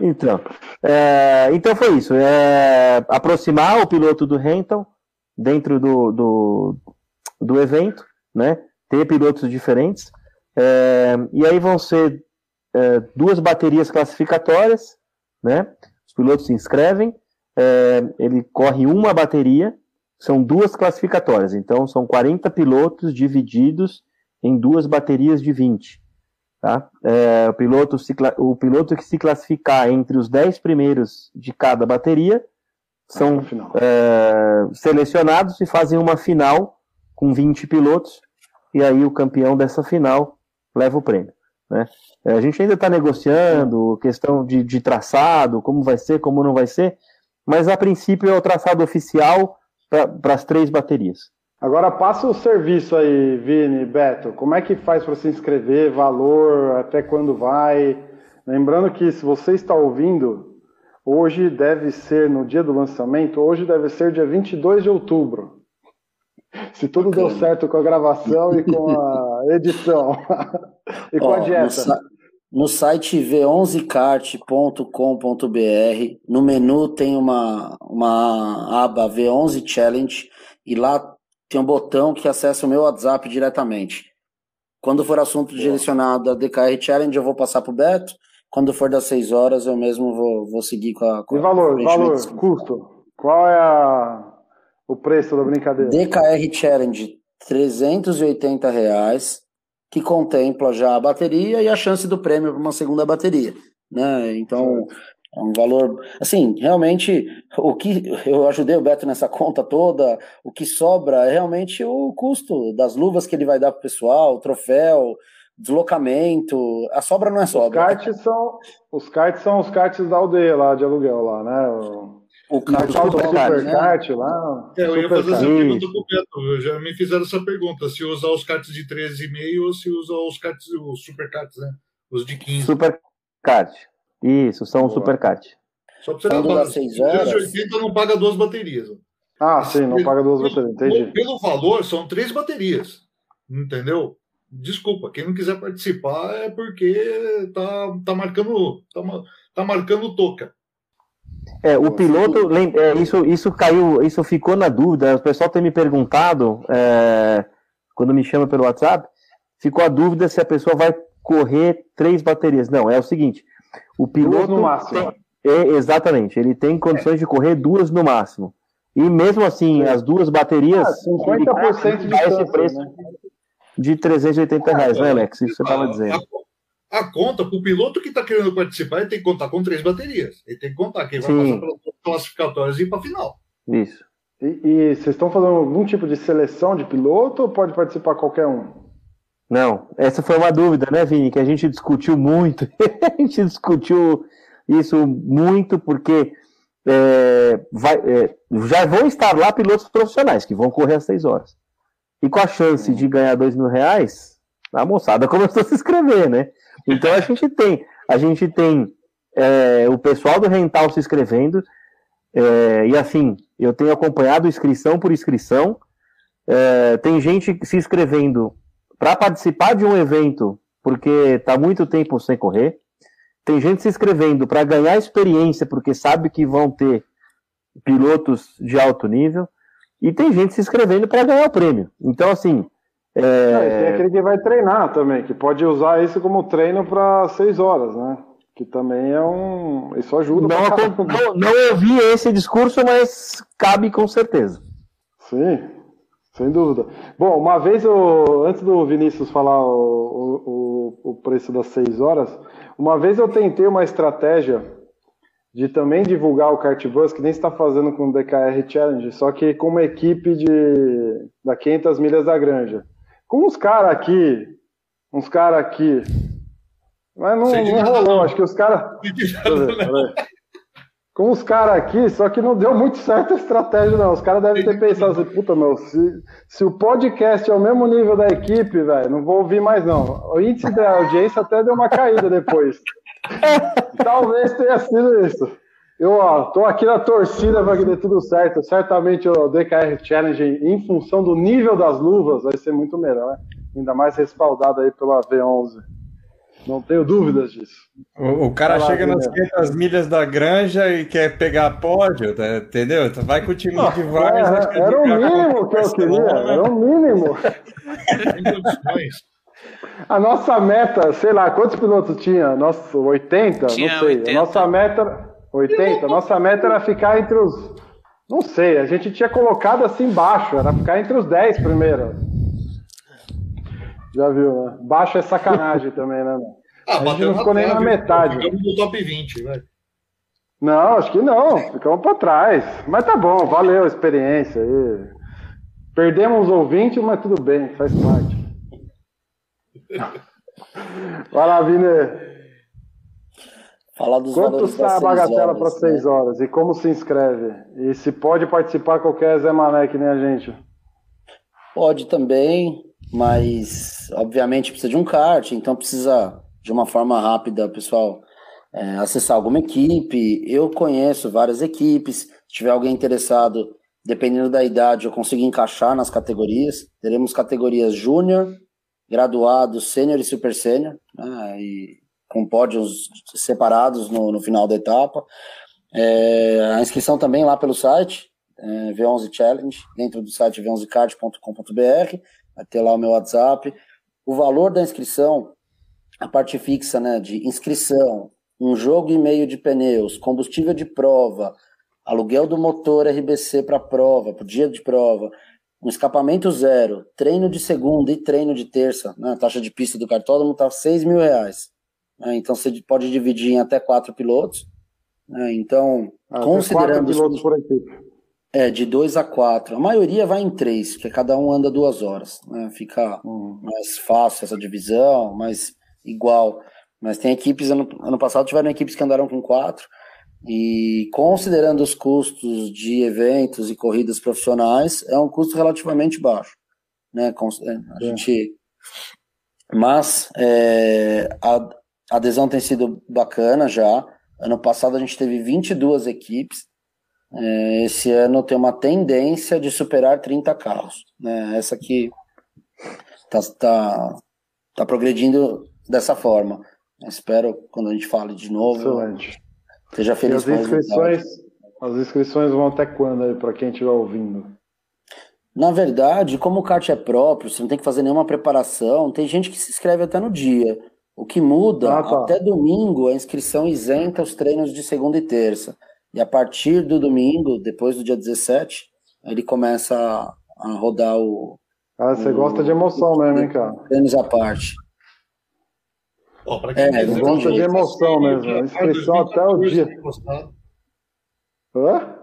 [SPEAKER 4] Então, é, então foi isso. É, aproximar o piloto do rental dentro do, do, do evento, né? Ter pilotos diferentes. É, e aí vão ser é, duas baterias classificatórias, né? Os pilotos se inscrevem, é, ele corre uma bateria, são duas classificatórias, então são 40 pilotos divididos em duas baterias de 20. Tá? É, o, piloto se, o piloto que se classificar entre os 10 primeiros de cada bateria são é, selecionados e fazem uma final com 20 pilotos, e aí o campeão dessa final leva o prêmio. Né? É, a gente ainda está negociando questão de, de, traçado, como vai ser, como não vai ser, mas a princípio é o traçado oficial para as três baterias.
[SPEAKER 1] Agora passa o serviço aí, Vini, Beto. Como é que faz para se inscrever? Valor, até quando vai? Lembrando que se você está ouvindo, hoje deve ser no dia do lançamento, hoje deve ser dia 22 de outubro. Se tudo deu certo com a gravação e com a edição. e com Ó, a dieta.
[SPEAKER 5] No, no site v11kart.com.br, no menu tem uma, uma aba V11 Challenge e lá tem um botão que acessa o meu WhatsApp diretamente. Quando for assunto direcionado a DKR Challenge, eu vou passar para o Beto. Quando for das 6 horas, eu mesmo vou, vou seguir com a. Com
[SPEAKER 1] e valor, valor, custo? Qual é a, o preço da brincadeira?
[SPEAKER 5] DKR Challenge, 380 reais, que contempla já a bateria e a chance do prêmio para uma segunda bateria. Né? Então, é um valor. Assim, realmente, o que eu ajudei o Beto nessa conta toda, o que sobra é realmente o custo das luvas que ele vai dar pro pessoal, o troféu, deslocamento. A sobra não é sobra.
[SPEAKER 1] Os karts são os karts são os karts da aldeia lá de aluguel lá, né? O,
[SPEAKER 5] O kart
[SPEAKER 1] o
[SPEAKER 5] né?
[SPEAKER 1] lá.
[SPEAKER 3] É, eu ia fazer essa pergunta pro Beto. Já me fizeram essa pergunta: se usar os cards de 13,5 ou se usar os cards, os super cards, né? Os de 15.
[SPEAKER 4] Super kart. Isso, são
[SPEAKER 1] Boa.
[SPEAKER 4] super kart.
[SPEAKER 3] Só pra você
[SPEAKER 5] Quando
[SPEAKER 3] lembrar,
[SPEAKER 5] dá seis
[SPEAKER 3] o
[SPEAKER 5] horas-
[SPEAKER 3] 380 não paga duas baterias.
[SPEAKER 1] Ah, sim, não paga duas baterias, entendi.
[SPEAKER 3] Pelo valor, são três baterias. Entendeu? Desculpa, quem não quiser participar é porque tá, tá marcando. Tá, tá marcando toca.
[SPEAKER 4] É, o piloto, lem- é, isso, isso caiu, isso ficou na dúvida. O pessoal tem me perguntado, é, quando me chama pelo WhatsApp, ficou a dúvida se a pessoa vai correr três baterias. Não, é o seguinte: o piloto.
[SPEAKER 1] no máximo.
[SPEAKER 4] tem- é, exatamente, ele tem condições de correr duas no máximo. E mesmo assim,
[SPEAKER 1] Sim.
[SPEAKER 4] as duas baterias.
[SPEAKER 1] Ah, 50% de
[SPEAKER 4] esse preço
[SPEAKER 1] né?
[SPEAKER 4] de 380 reais, né, Alex? Isso você estava dizendo.
[SPEAKER 3] A, conta, para o piloto que está querendo participar, ele tem que contar com três baterias. Ele tem que contar que ele vai
[SPEAKER 4] Sim.
[SPEAKER 3] passar pelas classificatórias e ir para a final.
[SPEAKER 4] Isso.
[SPEAKER 1] E, e vocês estão fazendo algum tipo de seleção de piloto ou pode participar qualquer um?
[SPEAKER 4] Não, essa foi uma dúvida, né, Vini? Que a gente discutiu muito. a gente discutiu isso muito porque é, vai- é, já vão estar lá pilotos profissionais que vão correr às seis horas. E com a chance de ganhar dois mil reais, a moçada começou a se inscrever, né? Então a gente tem, a gente tem é, o pessoal do rental se inscrevendo. é, e assim, eu tenho acompanhado inscrição por inscrição. É, tem gente se inscrevendo para participar de um evento porque está muito tempo sem correr. Tem gente se inscrevendo para ganhar experiência porque sabe que vão ter pilotos de alto nível. E tem gente se inscrevendo para ganhar o prêmio. Então, assim.
[SPEAKER 1] Ah, e tem
[SPEAKER 4] É...
[SPEAKER 1] aquele que vai treinar também, que pode usar isso como treino para seis horas, né? Que também é um. Isso ajuda
[SPEAKER 4] Não,
[SPEAKER 1] pra
[SPEAKER 4] não, não ouvi esse discurso, mas cabe com certeza.
[SPEAKER 1] Sim, sem dúvida. Bom, uma vez eu, antes do Vinícius falar o, o, o preço das seis horas, uma vez eu tentei uma estratégia de também divulgar o Kartbus, que nem está fazendo com o DKR Challenge, só que com uma equipe de da 500 milhas da Granja. Com uns caras aqui, uns caras aqui. Mas não, não rolou, acho que os caras. Peraí. Com os caras aqui, só que não deu muito certo a estratégia, não. Os caras devem ter pensado assim, puta, meu, se, se o podcast é o mesmo nível da equipe, velho, não vou ouvir mais, não. O índice da audiência até deu uma caída depois. Talvez tenha sido isso. Eu, ó, tô aqui na torcida para que dê tudo certo. Certamente o DKR Challenge, em função do nível das luvas, vai ser muito melhor, né? Ainda mais respaldado aí pela V11. Não tenho dúvidas disso.
[SPEAKER 2] O, o cara
[SPEAKER 1] Vai lá,
[SPEAKER 2] chega nas
[SPEAKER 1] Guilherme.
[SPEAKER 2] 500 milhas da granja e quer pegar pódio, tá- entendeu? Então vai com o time de Vargas.
[SPEAKER 1] É,
[SPEAKER 2] é
[SPEAKER 1] era o mínimo que eu queria, era o mínimo. A nossa meta, sei lá, quantos pilotos tinha? Nossa, 80?
[SPEAKER 6] Tinha
[SPEAKER 1] não sei.
[SPEAKER 6] 80.
[SPEAKER 1] A nossa meta. 80? A nossa meta era ficar entre os. Não sei, a gente tinha colocado assim baixo, era ficar entre os 10 primeiro. Já viu, né? Baixo é sacanagem também, né?
[SPEAKER 3] Ah,
[SPEAKER 1] A gente não ficou nem na metade.
[SPEAKER 3] Ficamos no top 20, velho.
[SPEAKER 1] Não, acho que não, ficamos para trás. Mas tá bom, valeu a experiência aí. Perdemos os ouvintes, mas tudo bem, faz parte. Vai lá, Viner.
[SPEAKER 5] Falar dos
[SPEAKER 1] Quanto
[SPEAKER 5] das
[SPEAKER 1] a bagatela para
[SPEAKER 5] né?
[SPEAKER 1] seis horas? E como se inscreve? E se pode participar qualquer Zé Mané que nem a gente?
[SPEAKER 5] Pode também, mas obviamente precisa de um kart, então precisa de uma forma rápida, pessoal, é, acessar alguma equipe. Eu conheço várias equipes. Se tiver alguém interessado, dependendo da idade, eu consigo encaixar nas categorias. Teremos categorias júnior, graduado, sênior e super sênior, né, e com pódios separados no, no final da etapa. É, a inscrição também lá pelo site, é, V11 Challenge, dentro do site v11kart.com.br, vai ter lá o meu WhatsApp. O valor da inscrição, a parte fixa, né, de inscrição, um jogo e meio de pneus, combustível de prova, aluguel do motor RBC para prova, para o dia de prova, um escapamento zero, treino de segunda e treino de terça, né, a taxa de pista do cartódromo está 6 mil reais. Né, então você pode dividir em até quatro pilotos. Né? Então,
[SPEAKER 1] Ah, tem
[SPEAKER 5] considerando
[SPEAKER 1] quatro
[SPEAKER 5] os
[SPEAKER 1] pilotos por equipe.
[SPEAKER 5] É, de dois a quatro. A maioria vai em três, porque cada um anda duas horas. Né? Fica
[SPEAKER 1] Hum.
[SPEAKER 5] mais fácil essa divisão, mais igual. Mas tem equipes, ano, ano passado tiveram equipes que andaram com quatro. E considerando os custos de eventos e corridas profissionais, é um custo relativamente baixo. Né? É, A
[SPEAKER 1] É.
[SPEAKER 5] gente. Mas é, a a adesão tem sido bacana já. Ano passado a gente teve 22 equipes. É, esse ano tem uma tendência de superar 30 carros. Né? Essa aqui tá, tá, tá progredindo dessa forma. Espero, quando a gente fale de novo,
[SPEAKER 1] Excelente.
[SPEAKER 5] esteja
[SPEAKER 1] E
[SPEAKER 5] feliz
[SPEAKER 1] as
[SPEAKER 5] com o resultado.
[SPEAKER 1] inscrições, as inscrições vão até quando aí, para quem estiver ouvindo?
[SPEAKER 5] Na verdade, como o kart é próprio, você não tem que fazer nenhuma preparação, tem gente que se inscreve até no dia. O que muda,
[SPEAKER 1] Ah, tá.
[SPEAKER 5] até domingo, a inscrição isenta os treinos de segunda e terça. E a partir do domingo, depois do dia 17, ele começa a, a rodar o
[SPEAKER 1] Ah, você gosta de emoção mesmo, hein, cara?
[SPEAKER 5] treinos à parte.
[SPEAKER 3] Ó, pra
[SPEAKER 5] É,
[SPEAKER 3] quiser
[SPEAKER 1] gosta de emoção mesmo,
[SPEAKER 3] vídeo,
[SPEAKER 1] a inscrição até o
[SPEAKER 3] 2014
[SPEAKER 1] dia. Hã?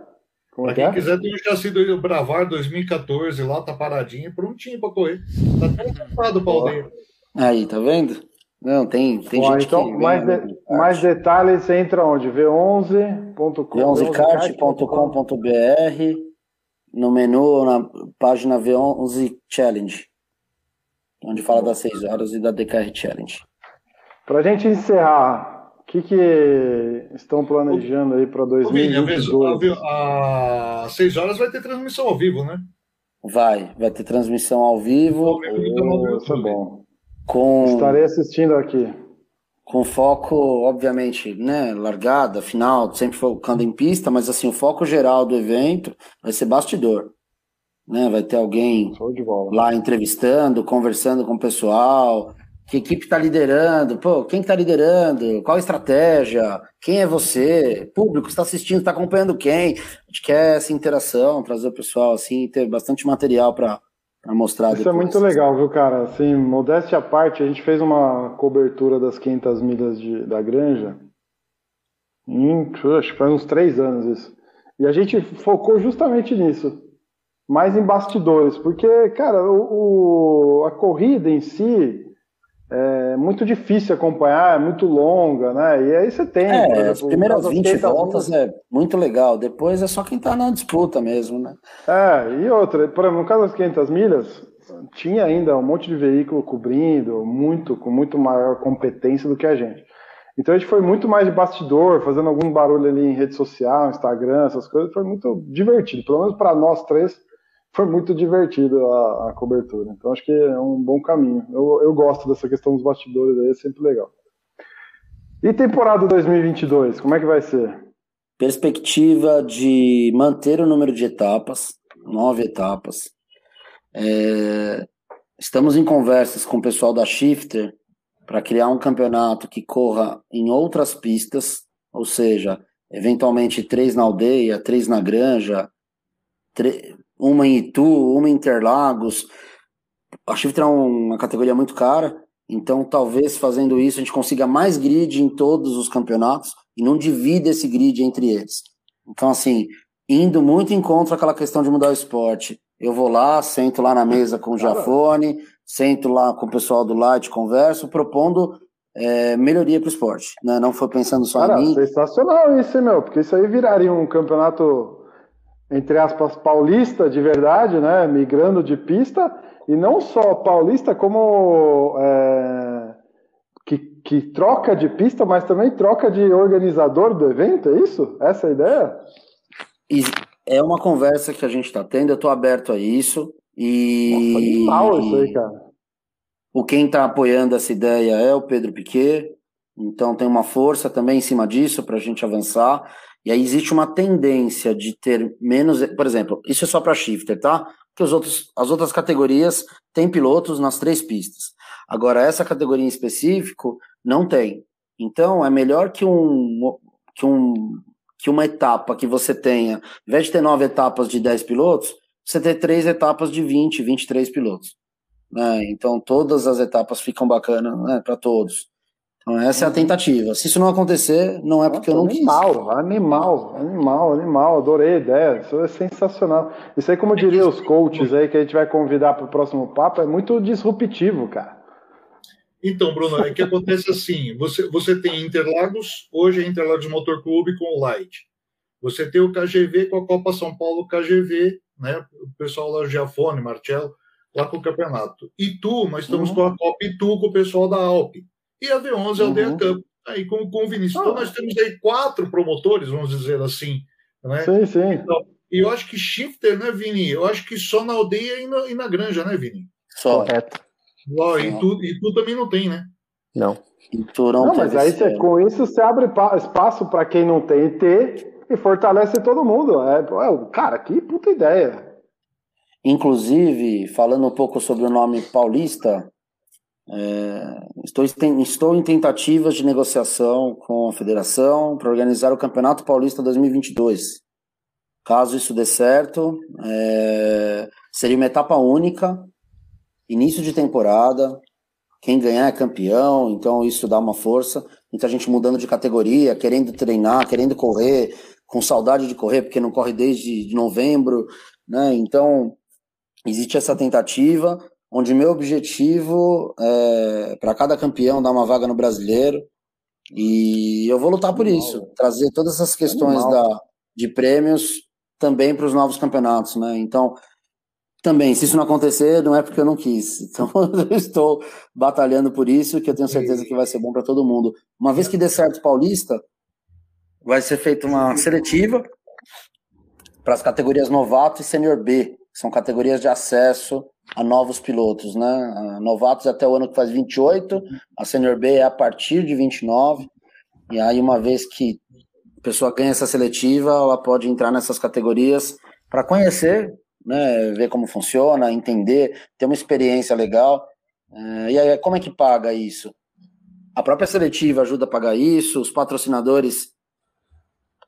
[SPEAKER 1] Como
[SPEAKER 3] Pra
[SPEAKER 1] é que
[SPEAKER 3] quem
[SPEAKER 1] é?
[SPEAKER 3] quiser, tem o chassi do Bravar 2014 lá, tá paradinho, prontinho pra correr. Tá até montado pra aldeia.
[SPEAKER 5] Aí, tá vendo? Não, tem, tem
[SPEAKER 1] Ó,
[SPEAKER 5] gente
[SPEAKER 1] então,
[SPEAKER 5] que.
[SPEAKER 1] mais, de- mais detalhes, você entra onde? V11.com.
[SPEAKER 5] v11kart.com.br no menu, na página V11 Challenge, onde fala das 6 horas e da DKR Challenge.
[SPEAKER 1] Pra gente encerrar, o que, que estão planejando aí para
[SPEAKER 3] Ô, Vini, a vez-
[SPEAKER 1] 2022?
[SPEAKER 3] a- Às 6 horas vai ter transmissão ao vivo, né?
[SPEAKER 5] Vai, vai ter transmissão ao vivo
[SPEAKER 3] Ao
[SPEAKER 1] Oh, isso é bom.
[SPEAKER 5] Com,
[SPEAKER 1] Estarei assistindo aqui.
[SPEAKER 5] com foco, obviamente, né, largada, final, sempre focando em pista, mas assim, o foco geral do evento vai ser bastidor. Né? Vai ter alguém lá entrevistando, conversando com o pessoal, que equipe está liderando, pô, quem está liderando, qual a estratégia, quem é você, público está assistindo, está acompanhando quem, a gente quer essa interação, trazer o pessoal assim, ter bastante material para mostrar
[SPEAKER 1] Isso é muito legal, viu, cara? Assim, modéstia à parte, a gente fez uma cobertura das 500 milhas de- da Granja em, acho que faz uns três anos isso. E a gente focou justamente nisso, mais em bastidores, porque, cara, o, o- a corrida em si é muito difícil acompanhar, é muito longa, né? E aí você tem,
[SPEAKER 5] É,
[SPEAKER 1] exemplo,
[SPEAKER 5] as primeiras
[SPEAKER 1] caso das
[SPEAKER 5] 20
[SPEAKER 1] 500
[SPEAKER 5] voltas é muito legal, depois é só quem tá na disputa mesmo, né?
[SPEAKER 1] É, e outra, por exemplo, no caso das 500 milhas, tinha ainda um monte de veículo cobrindo, muito, com muito maior competência do que a gente. Então a gente foi muito mais de bastidor, fazendo algum barulho ali em rede social, Instagram, essas coisas, foi muito divertido. Pelo menos para nós três, foi muito divertido a, a cobertura. Então acho que é um bom caminho. Eu, eu gosto dessa questão dos bastidores aí, é sempre legal. E temporada 2022, como é que vai ser?
[SPEAKER 5] Perspectiva de manter o número de etapas, nove etapas. É, estamos em conversas com o pessoal da Shifter para criar um campeonato que corra em outras pistas, ou seja, eventualmente três na aldeia, três na granja, uma em Itu, uma em Interlagos. A Shifter é uma categoria muito cara, então talvez fazendo isso a gente consiga mais grid em todos os campeonatos e não divida esse grid entre eles. Então, assim, indo muito em contra aquela questão de mudar o esporte. Eu vou lá, sento lá na mesa com o Jafone, sento lá com o pessoal do Light, converso, propondo é, melhoria para o esporte. Né? Não foi pensando só
[SPEAKER 1] Cara,
[SPEAKER 5] em mim.
[SPEAKER 1] sensacional isso, meu? Porque isso aí viraria um campeonato, entre aspas, paulista de verdade, né? Migrando de pista. E não só paulista, como é, que, que troca de pista, mas também troca de organizador do evento, é isso? Essa é a ideia?
[SPEAKER 5] É uma conversa que a gente está tendo, eu estou aberto a isso. E
[SPEAKER 1] Nossa, animal isso aí, cara.
[SPEAKER 5] O quem está apoiando essa ideia é o Pedro Piquet, então tem uma força também em cima disso para a gente avançar. E aí existe uma tendência de ter menos, por exemplo, isso é só para shifter, tá? Porque os outros, as outras categorias têm pilotos nas três pistas. Agora essa categoria em específico não tem. Então é melhor que um que um que uma etapa que você tenha, ao invés de ter nove etapas de 10 pilotos, você ter três etapas de 20, 23 pilotos né? Então todas as etapas ficam bacanas né, para todos. Então essa é a tentativa. Se isso não acontecer, não é porque
[SPEAKER 1] Nossa,
[SPEAKER 5] eu não
[SPEAKER 1] animal,
[SPEAKER 5] quis.
[SPEAKER 1] Animal, animal, animal, adorei a ideia. Isso é sensacional. Isso aí, como diria os coaches aí que a gente vai convidar para o próximo papo, é muito disruptivo, cara.
[SPEAKER 3] Então, Bruno, é que acontece assim: você, você tem Interlagos, hoje é Interlagos Motor Clube com o Light. Você tem o KGV com a Copa São Paulo KGV, né? O pessoal lá, Giafone, Marcello, lá com o campeonato. Itu, nós estamos
[SPEAKER 1] Uhum.
[SPEAKER 3] com a Copa Itu com o pessoal da Alpe. E a V11 é o DEA
[SPEAKER 1] Uhum.
[SPEAKER 3] Cup, aí com, com o Vinícius. Então,
[SPEAKER 1] Ah.
[SPEAKER 3] nós temos aí quatro promotores, vamos dizer assim, né?
[SPEAKER 1] Sim, sim.
[SPEAKER 3] E eu acho que shifter, né, Vini? Eu acho que só na aldeia e na, e na granja, né, Vini?
[SPEAKER 5] Só.
[SPEAKER 4] Correto.
[SPEAKER 3] Ó, e, tu, e tu também não tem, né?
[SPEAKER 4] Não.
[SPEAKER 5] Itu não,
[SPEAKER 1] Não, mas aí
[SPEAKER 5] esse-
[SPEAKER 1] com isso você abre pa- espaço para quem não tem ter e fortalece todo mundo. É, é, cara, que puta ideia.
[SPEAKER 5] Inclusive, falando um pouco sobre o nome paulista, é, estou, em- estou em tentativas de negociação com a federação para organizar o Campeonato Paulista 2022. Caso isso dê certo, é, seria uma etapa única, início de temporada. Quem ganhar é campeão, então isso dá uma força. Muita gente mudando de categoria, querendo treinar, querendo correr, com saudade de correr, porque não corre desde de novembro, né? Então, existe essa tentativa, onde meu objetivo é para cada campeão dar uma vaga no brasileiro. E eu vou lutar por
[SPEAKER 1] Animal.
[SPEAKER 5] isso, trazer todas essas questões
[SPEAKER 1] Animal.
[SPEAKER 5] da, de prêmios também para os novos campeonatos, né? Então, também, se isso não acontecer, não é porque eu não quis. Então, eu estou batalhando por isso, que eu tenho certeza que vai ser bom para todo mundo. Uma vez que der certo Paulista, vai ser feita uma seletiva para as categorias novato e sênior B, que são categorias de acesso a novos pilotos, né? A Novatos é até o ano que faz 28, a sênior B é a partir de 29. E aí, uma vez que a pessoa ganha essa seletiva, ela pode entrar nessas categorias para conhecer, né? Ver como funciona, entender, ter uma experiência legal. Eh, e aí, como é que paga isso? A própria seletiva ajuda a pagar isso, os patrocinadores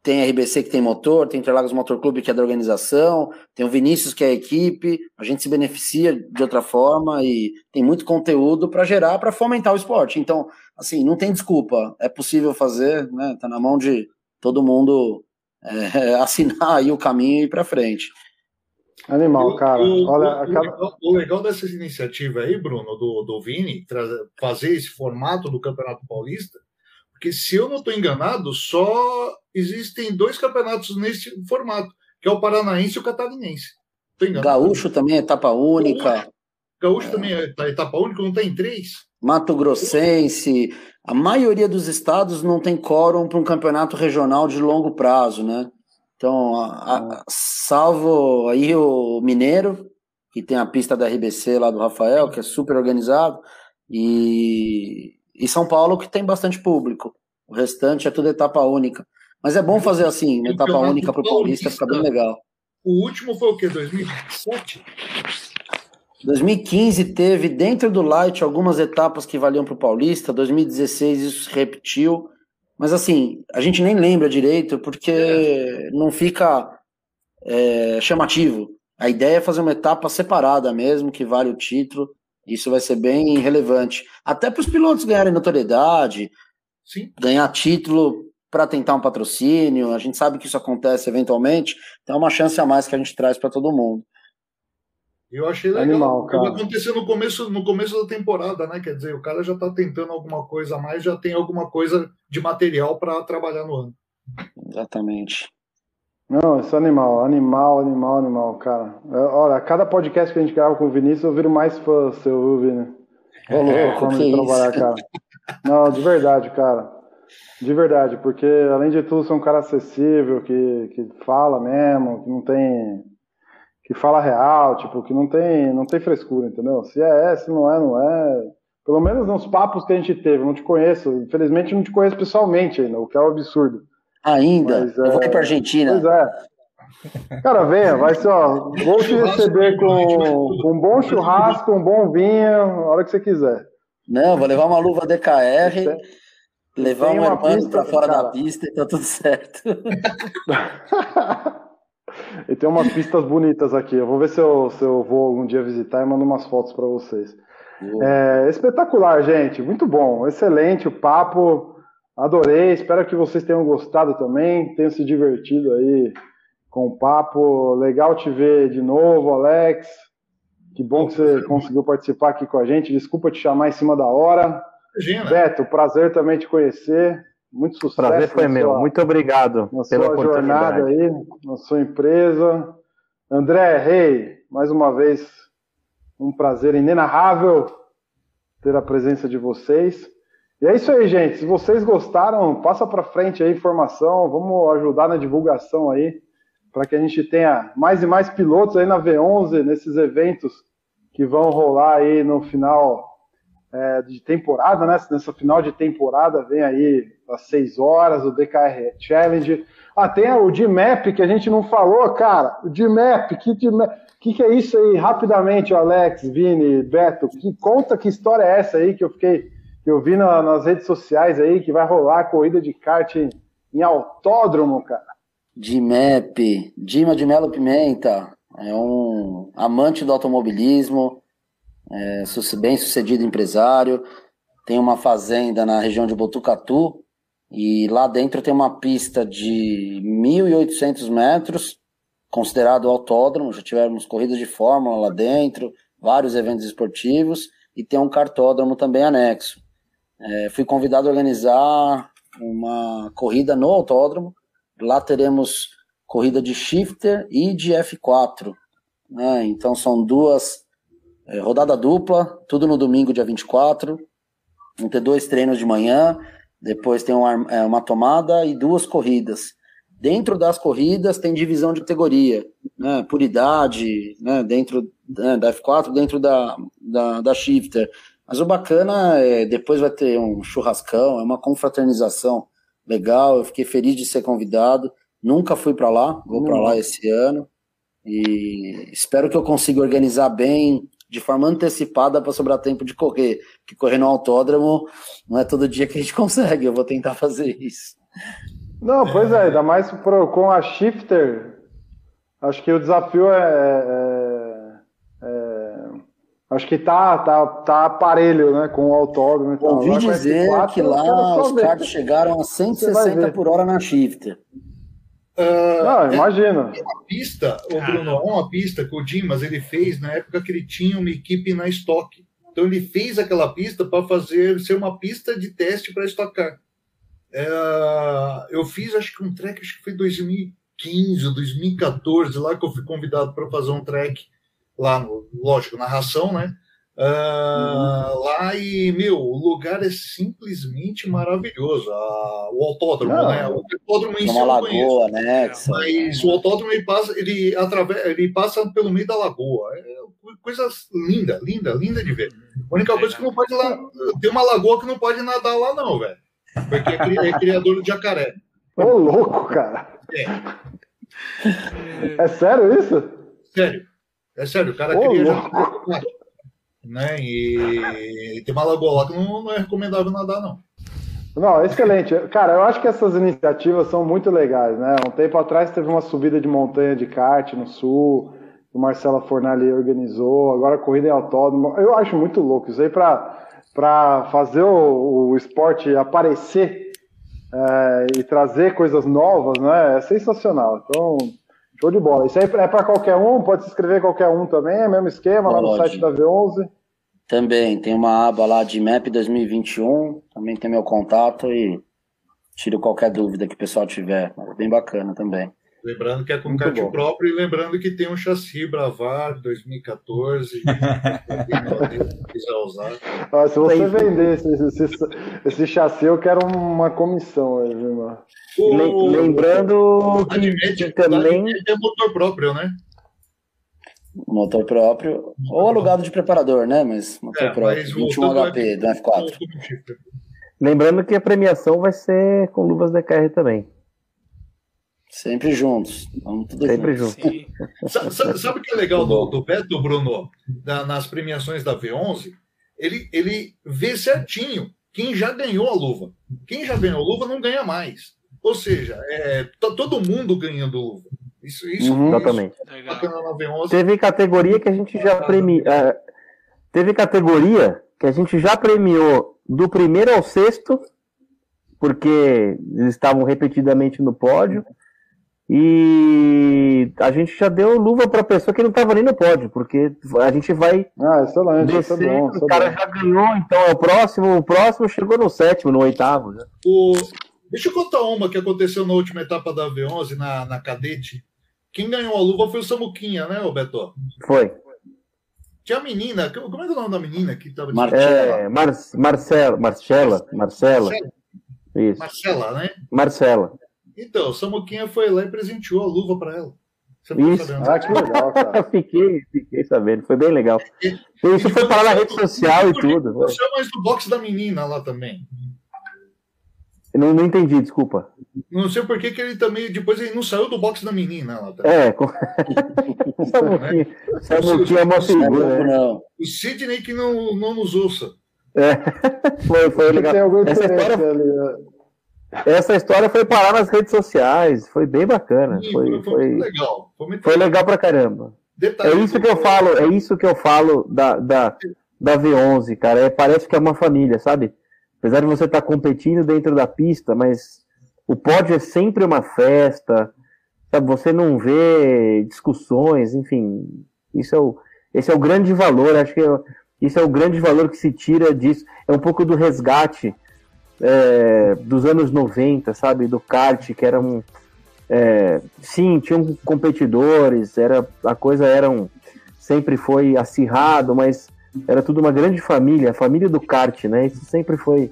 [SPEAKER 5] tem a RBC que tem motor, tem Interlagos Motor Clube que é da organização, tem o Vinícius que é a equipe, a gente se beneficia de outra forma e tem muito conteúdo para gerar, para fomentar o esporte. Então, assim, não tem desculpa, é possível fazer, né? Tá na mão de todo mundo é, assinar aí o caminho e ir para frente.
[SPEAKER 1] Animal, cara.
[SPEAKER 3] O,
[SPEAKER 1] Olha,
[SPEAKER 3] o- o legal, o legal dessa iniciativa aí, Bruno, do, do Vini, trazer- fazer esse formato do Campeonato Paulista, porque se eu não estou enganado, só existem dois campeonatos nesse formato, que é o Paranaense e o Catarinense.
[SPEAKER 5] Gaúcho também é etapa única,
[SPEAKER 3] Gaúcho também é etapa única, não tem três?
[SPEAKER 5] Mato Grossense, a maioria dos estados não tem quórum para um campeonato regional de longo prazo, né? Então, a- a- salvo aí o Mineiro, que tem a pista da RBC lá do Rafael, que é super organizado, e, e São Paulo, que tem bastante público. O restante é tudo etapa única. Mas é bom fazer assim, uma etapa única para o Paulista, fica bem legal.
[SPEAKER 3] O último foi o quê? 2007?
[SPEAKER 5] 2015 teve dentro do Light algumas etapas que valiam para o Paulista. 2016 isso se repetiu. Mas assim, a gente nem lembra direito porque não fica é, chamativo. A ideia é fazer uma etapa separada mesmo, que vale o título. Isso vai ser bem relevante. Até para os pilotos ganharem notoriedade,
[SPEAKER 3] Sim.
[SPEAKER 5] ganhar título para tentar um patrocínio. A gente sabe que isso acontece eventualmente. Então é uma chance a mais que a gente traz para todo mundo.
[SPEAKER 3] Eu achei legal.
[SPEAKER 1] Animal, cara.
[SPEAKER 3] Vai acontecer no começo, no começo da temporada, né? Quer dizer, o cara já está tentando alguma coisa a mais, já tem alguma coisa de material para trabalhar no ano.
[SPEAKER 5] Exatamente.
[SPEAKER 1] Não, é animal, animal, animal, animal, cara. É, Olha, cada podcast que a gente grava com o Vinícius, eu viro mais fã seu, viu, Vini?
[SPEAKER 5] Ô, louco, que
[SPEAKER 1] de trabalhar, cara. Não, de verdade, cara. De verdade, porque além de tudo, você é um cara acessível, que, que fala mesmo, que não tem. que fala real, tipo, que não tem, não tem frescura, entendeu? Se é, é, se não é, não é. Pelo menos nos papos que a gente teve, não te conheço. Infelizmente, não te conheço pessoalmente ainda, o que é um absurdo.
[SPEAKER 5] Ainda?
[SPEAKER 1] Mas,
[SPEAKER 5] eu vou
[SPEAKER 1] é,
[SPEAKER 5] ir pra Argentina.
[SPEAKER 1] Pois é. Cara, venha, vai ser, ó. Vou te receber com, com um bom churrasco, um bom vinho, a hora que você quiser.
[SPEAKER 5] Não, vou levar uma luva DKR, levar um
[SPEAKER 1] uma
[SPEAKER 5] hermano
[SPEAKER 1] pista,
[SPEAKER 5] pra fora
[SPEAKER 1] cara.
[SPEAKER 5] da pista e tá tudo certo.
[SPEAKER 1] e tem umas pistas bonitas aqui. Eu vou ver se eu, se eu vou algum dia visitar e mando umas fotos pra vocês. É, espetacular, gente. Muito bom. Excelente o papo. Adorei. Espero que vocês tenham gostado também. Tenham se divertido aí com o papo. Legal te ver de novo, Alex. Que bom que você conseguiu participar aqui com a gente. Desculpa te chamar em cima da hora.
[SPEAKER 3] Imagina.
[SPEAKER 1] Beto, prazer também te conhecer. Muito sucesso.
[SPEAKER 4] Prazer foi meu.
[SPEAKER 1] sua-
[SPEAKER 4] Muito obrigado
[SPEAKER 1] na
[SPEAKER 4] pela
[SPEAKER 1] sua jornada
[SPEAKER 4] oportunidade.
[SPEAKER 1] aí, na sua empresa. André, Rei, mais uma vez, um prazer inenarrável ter a presença de vocês. E é isso aí, gente. Se vocês gostaram, passa para frente a informação, vamos ajudar na divulgação aí, para que a gente tenha mais e mais pilotos aí na V11, nesses eventos que vão rolar aí no final é, de temporada, né? Nessa final de temporada vem aí às 6 horas o DKR Challenge. Ah, tem o DMAP que a gente não falou, cara. O DMAP, que DMAP? que, que é isso aí? Rapidamente, Alex, Vini, Beto, que conta que história é essa aí que eu fiquei, que eu vi na- nas redes sociais aí que vai rolar a corrida de kart em, autódromo, cara.
[SPEAKER 5] DMAP, Dima de Melo Pimenta, é um amante do automobilismo, é bem sucedido empresário, tem uma fazenda na região de Botucatu e lá dentro tem uma pista de 1.800 metros, considerado autódromo, já tivemos corridas de fórmula lá dentro, vários eventos esportivos e tem um cartódromo também anexo. É, fui convidado a organizar uma corrida no autódromo, Lá teremos corrida de shifter e de F4. Né? Então são duas é, rodada dupla, tudo no domingo, dia 24. Vão ter dois treinos de manhã, depois tem uma, é, uma tomada e duas corridas. Dentro das corridas tem divisão de categoria, né? por idade, né? dentro né, da F4, dentro da, da, da shifter. Mas o bacana é depois vai ter um churrascão, é uma confraternização legal. Eu fiquei feliz de ser convidado. Nunca fui para lá, vou para lá esse ano e espero que eu consiga organizar bem, de forma antecipada para sobrar tempo de correr. Porque correr no autódromo não é todo dia que a gente consegue. Eu vou tentar fazer isso.
[SPEAKER 1] Não, pois é, ainda mais pro- com a shifter. Acho que o desafio é. é- é- acho que tá, tá, tá aparelho, né? Com o autódromo e tal.
[SPEAKER 5] Ouvi dizer
[SPEAKER 1] F4,
[SPEAKER 5] que lá os carros chegaram a
[SPEAKER 1] Você vai
[SPEAKER 5] 160
[SPEAKER 1] ver.
[SPEAKER 5] por hora na shifter.
[SPEAKER 3] Ah,
[SPEAKER 1] Não, imagina.
[SPEAKER 3] uma pista, o Bruno, é uma pista que o Dimas ele fez na época que ele tinha uma equipe na estoque. Então ele fez aquela pista para fazer ser uma pista de teste para estocar. É, eu fiz acho que um track, acho que foi 2015 ou 2014, lá que eu fui convidado para fazer um track lá, no, lógico, narração, né? Ah, Lá e, meu, o lugar é simplesmente maravilhoso. Ah, o autódromo,
[SPEAKER 1] Não.
[SPEAKER 3] né? O autódromo em
[SPEAKER 5] É
[SPEAKER 3] si eu
[SPEAKER 5] lagoa anexa.
[SPEAKER 3] Mas o autódromo ele passa, ele, através, ele passa pelo meio da lagoa. É coisa linda, linda, linda de ver. A única coisa que não pode lá. Tem uma lagoa que não pode nadar lá, não, velho. Porque é, cri- é criador de jacaré.
[SPEAKER 1] Ô, louco, cara.
[SPEAKER 3] É,
[SPEAKER 1] É sério isso?
[SPEAKER 3] sério. É sério, o cara
[SPEAKER 1] Ô,
[SPEAKER 3] cria
[SPEAKER 1] louco.
[SPEAKER 3] jacaré. Né? E tem uma lagoa lá que não, não é recomendável nadar, não.
[SPEAKER 1] Não, excelente. Cara, eu acho que essas iniciativas são muito legais, né? Um tempo atrás teve uma subida de montanha de kart no sul, que o Marcelo Fornali organizou, agora corrida em autódromo. Eu acho muito louco isso aí para fazer o, o esporte aparecer é, e trazer coisas novas, né? É sensacional. Então, show de bola. Isso aí é para qualquer um, pode se inscrever qualquer um também, é o mesmo esquema lá no
[SPEAKER 5] Pode.
[SPEAKER 1] site da V11.
[SPEAKER 5] Também tem uma aba lá de MAP 2021, também tem meu contato e tiro qualquer dúvida que o pessoal tiver. Bem bacana também.
[SPEAKER 3] Lembrando que é com
[SPEAKER 1] Muito
[SPEAKER 3] kart
[SPEAKER 1] bom.
[SPEAKER 3] próprio e lembrando que tem um chassi Bravar 2014. quem quiser usar.
[SPEAKER 1] Ah, se você vender esse, esse, esse chassi, eu quero uma comissão aí, viu?
[SPEAKER 3] O-
[SPEAKER 4] Lem- Lembrando que,
[SPEAKER 3] Admete,
[SPEAKER 4] que também.
[SPEAKER 3] é motor próprio, né?
[SPEAKER 5] Motor próprio, ou alugado de preparador, né? Mas motor
[SPEAKER 3] É,
[SPEAKER 5] próprio,
[SPEAKER 3] mas
[SPEAKER 5] 21
[SPEAKER 3] voltando
[SPEAKER 5] HP do F4.
[SPEAKER 3] Com- com chifre.
[SPEAKER 4] Lembrando que a premiação vai ser com luvas DKR também.
[SPEAKER 5] Sempre juntos. Vamos tudo
[SPEAKER 4] Sempre
[SPEAKER 5] junto.
[SPEAKER 4] junto.
[SPEAKER 6] Sim.
[SPEAKER 3] Sa- sa- Sabe o que é legal do, do Beto, Bruno? Da- nas premiações da V11? Ele, ele vê certinho quem já ganhou a luva. Quem já ganhou a luva não ganha mais. Ou seja, é, tá todo mundo ganhando luva. Isso, isso,
[SPEAKER 1] Uhum.
[SPEAKER 3] isso
[SPEAKER 4] Exatamente.
[SPEAKER 3] é
[SPEAKER 6] Legal.
[SPEAKER 3] bacana na V11.
[SPEAKER 4] Teve categoria que a gente já premia. é, teve categoria que a gente já premiou do primeiro ao sexto, porque eles estavam repetidamente no pódio. E a gente já deu luva para pessoa que não estava nem no pódio, porque a gente vai
[SPEAKER 1] Ah, excelente, isso é
[SPEAKER 4] descer,
[SPEAKER 1] bom. isso
[SPEAKER 4] o cara
[SPEAKER 1] bom.
[SPEAKER 4] já ganhou, então é o próximo, o próximo chegou no sétimo, no oitavo. né?
[SPEAKER 3] O... Deixa eu contar uma que aconteceu na última etapa da V11, na, na cadete. Quem ganhou a luva foi o Samuquinha, né, ô Beto?
[SPEAKER 4] Foi.
[SPEAKER 3] Tinha a menina, como é que é o nome da menina que estava
[SPEAKER 5] Mar-
[SPEAKER 4] É, Mar Marcela, Marcela, Marcela, isso,
[SPEAKER 3] Marcela, né?
[SPEAKER 4] Marcela.
[SPEAKER 3] Então, o Samuquinha foi lá e presenteou a luva para ela. Você não tá
[SPEAKER 4] Isso.
[SPEAKER 3] sabendo?
[SPEAKER 1] Ah, que legal, cara.
[SPEAKER 4] fiquei, fiquei sabendo, foi bem legal.
[SPEAKER 3] E-
[SPEAKER 4] Isso foi parar na rede social e tudo.
[SPEAKER 3] Você é mais do box da menina lá também.
[SPEAKER 4] Eu Não, não entendi, desculpa.
[SPEAKER 3] Não sei por que que ele também. Depois ele não saiu do box da menina lá também.
[SPEAKER 4] É, com... Samuquinha, Samuquinha é uma figura, né?
[SPEAKER 3] O Sidney que não, não nos ouça.
[SPEAKER 4] É. Foi, foi legal. Essa história,
[SPEAKER 1] ali. né?
[SPEAKER 4] Essa história foi parar nas redes sociais, foi bem bacana.
[SPEAKER 3] E
[SPEAKER 4] Foi,
[SPEAKER 3] muito
[SPEAKER 4] foi,
[SPEAKER 3] legal. Foi muito
[SPEAKER 4] foi legal pra caramba. É
[SPEAKER 3] Detalhe,
[SPEAKER 4] isso que eu falo, é isso que eu falo da, da, da V11, cara. É, parece que é uma família, sabe? Apesar de você estar competindo dentro da pista, mas o pódio é sempre uma festa, sabe? Você não vê discussões, enfim. Isso é o, esse é o grande valor, acho que é- isso é o grande valor que se tira disso. É um pouco do resgate é, dos anos 90, sabe? Do kart, que era um. é, sim, tinham competidores, era, a coisa era um, sempre foi acirrado, mas era tudo uma grande família, a família do kart, né? Isso sempre foi.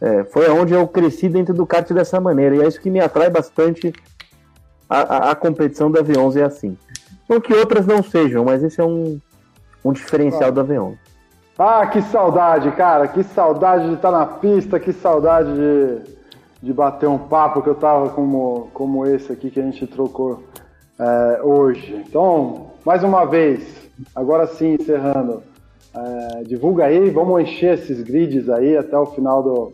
[SPEAKER 4] é, foi onde eu cresci dentro do kart dessa maneira, e é isso que me atrai bastante a, a, a competição da V11 é assim. Não que outras não sejam, mas esse é um, um diferencial da V11.
[SPEAKER 1] Ah, que saudade, cara. Que saudade de estar na pista, que saudade de, de bater um papo que eu tava como, como esse aqui que a gente trocou é, hoje. Então, mais uma vez, agora sim, encerrando. é, divulga aí, vamos encher esses grids aí até o final do,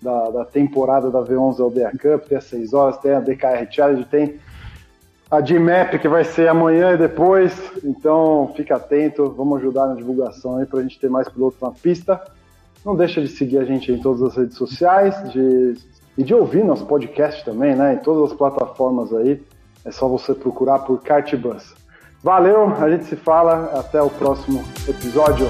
[SPEAKER 1] da, da temporada da V11 LDA Cup. Tem as 6 horas, tem a DKR Challenge, tem a DMAP que vai ser amanhã e depois. Então fica atento, vamos ajudar na divulgação aí para a gente ter mais pilotos na pista. Não deixa de seguir a gente em todas as redes sociais de, e de ouvir nosso podcast também, né? Em todas as plataformas aí. É só você procurar por Kartbus. Valeu, a gente se fala, até o próximo episódio.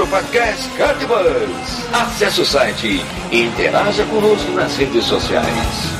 [SPEAKER 7] Do podcast Cartbus. Acesse o site e interaja conosco nas redes sociais.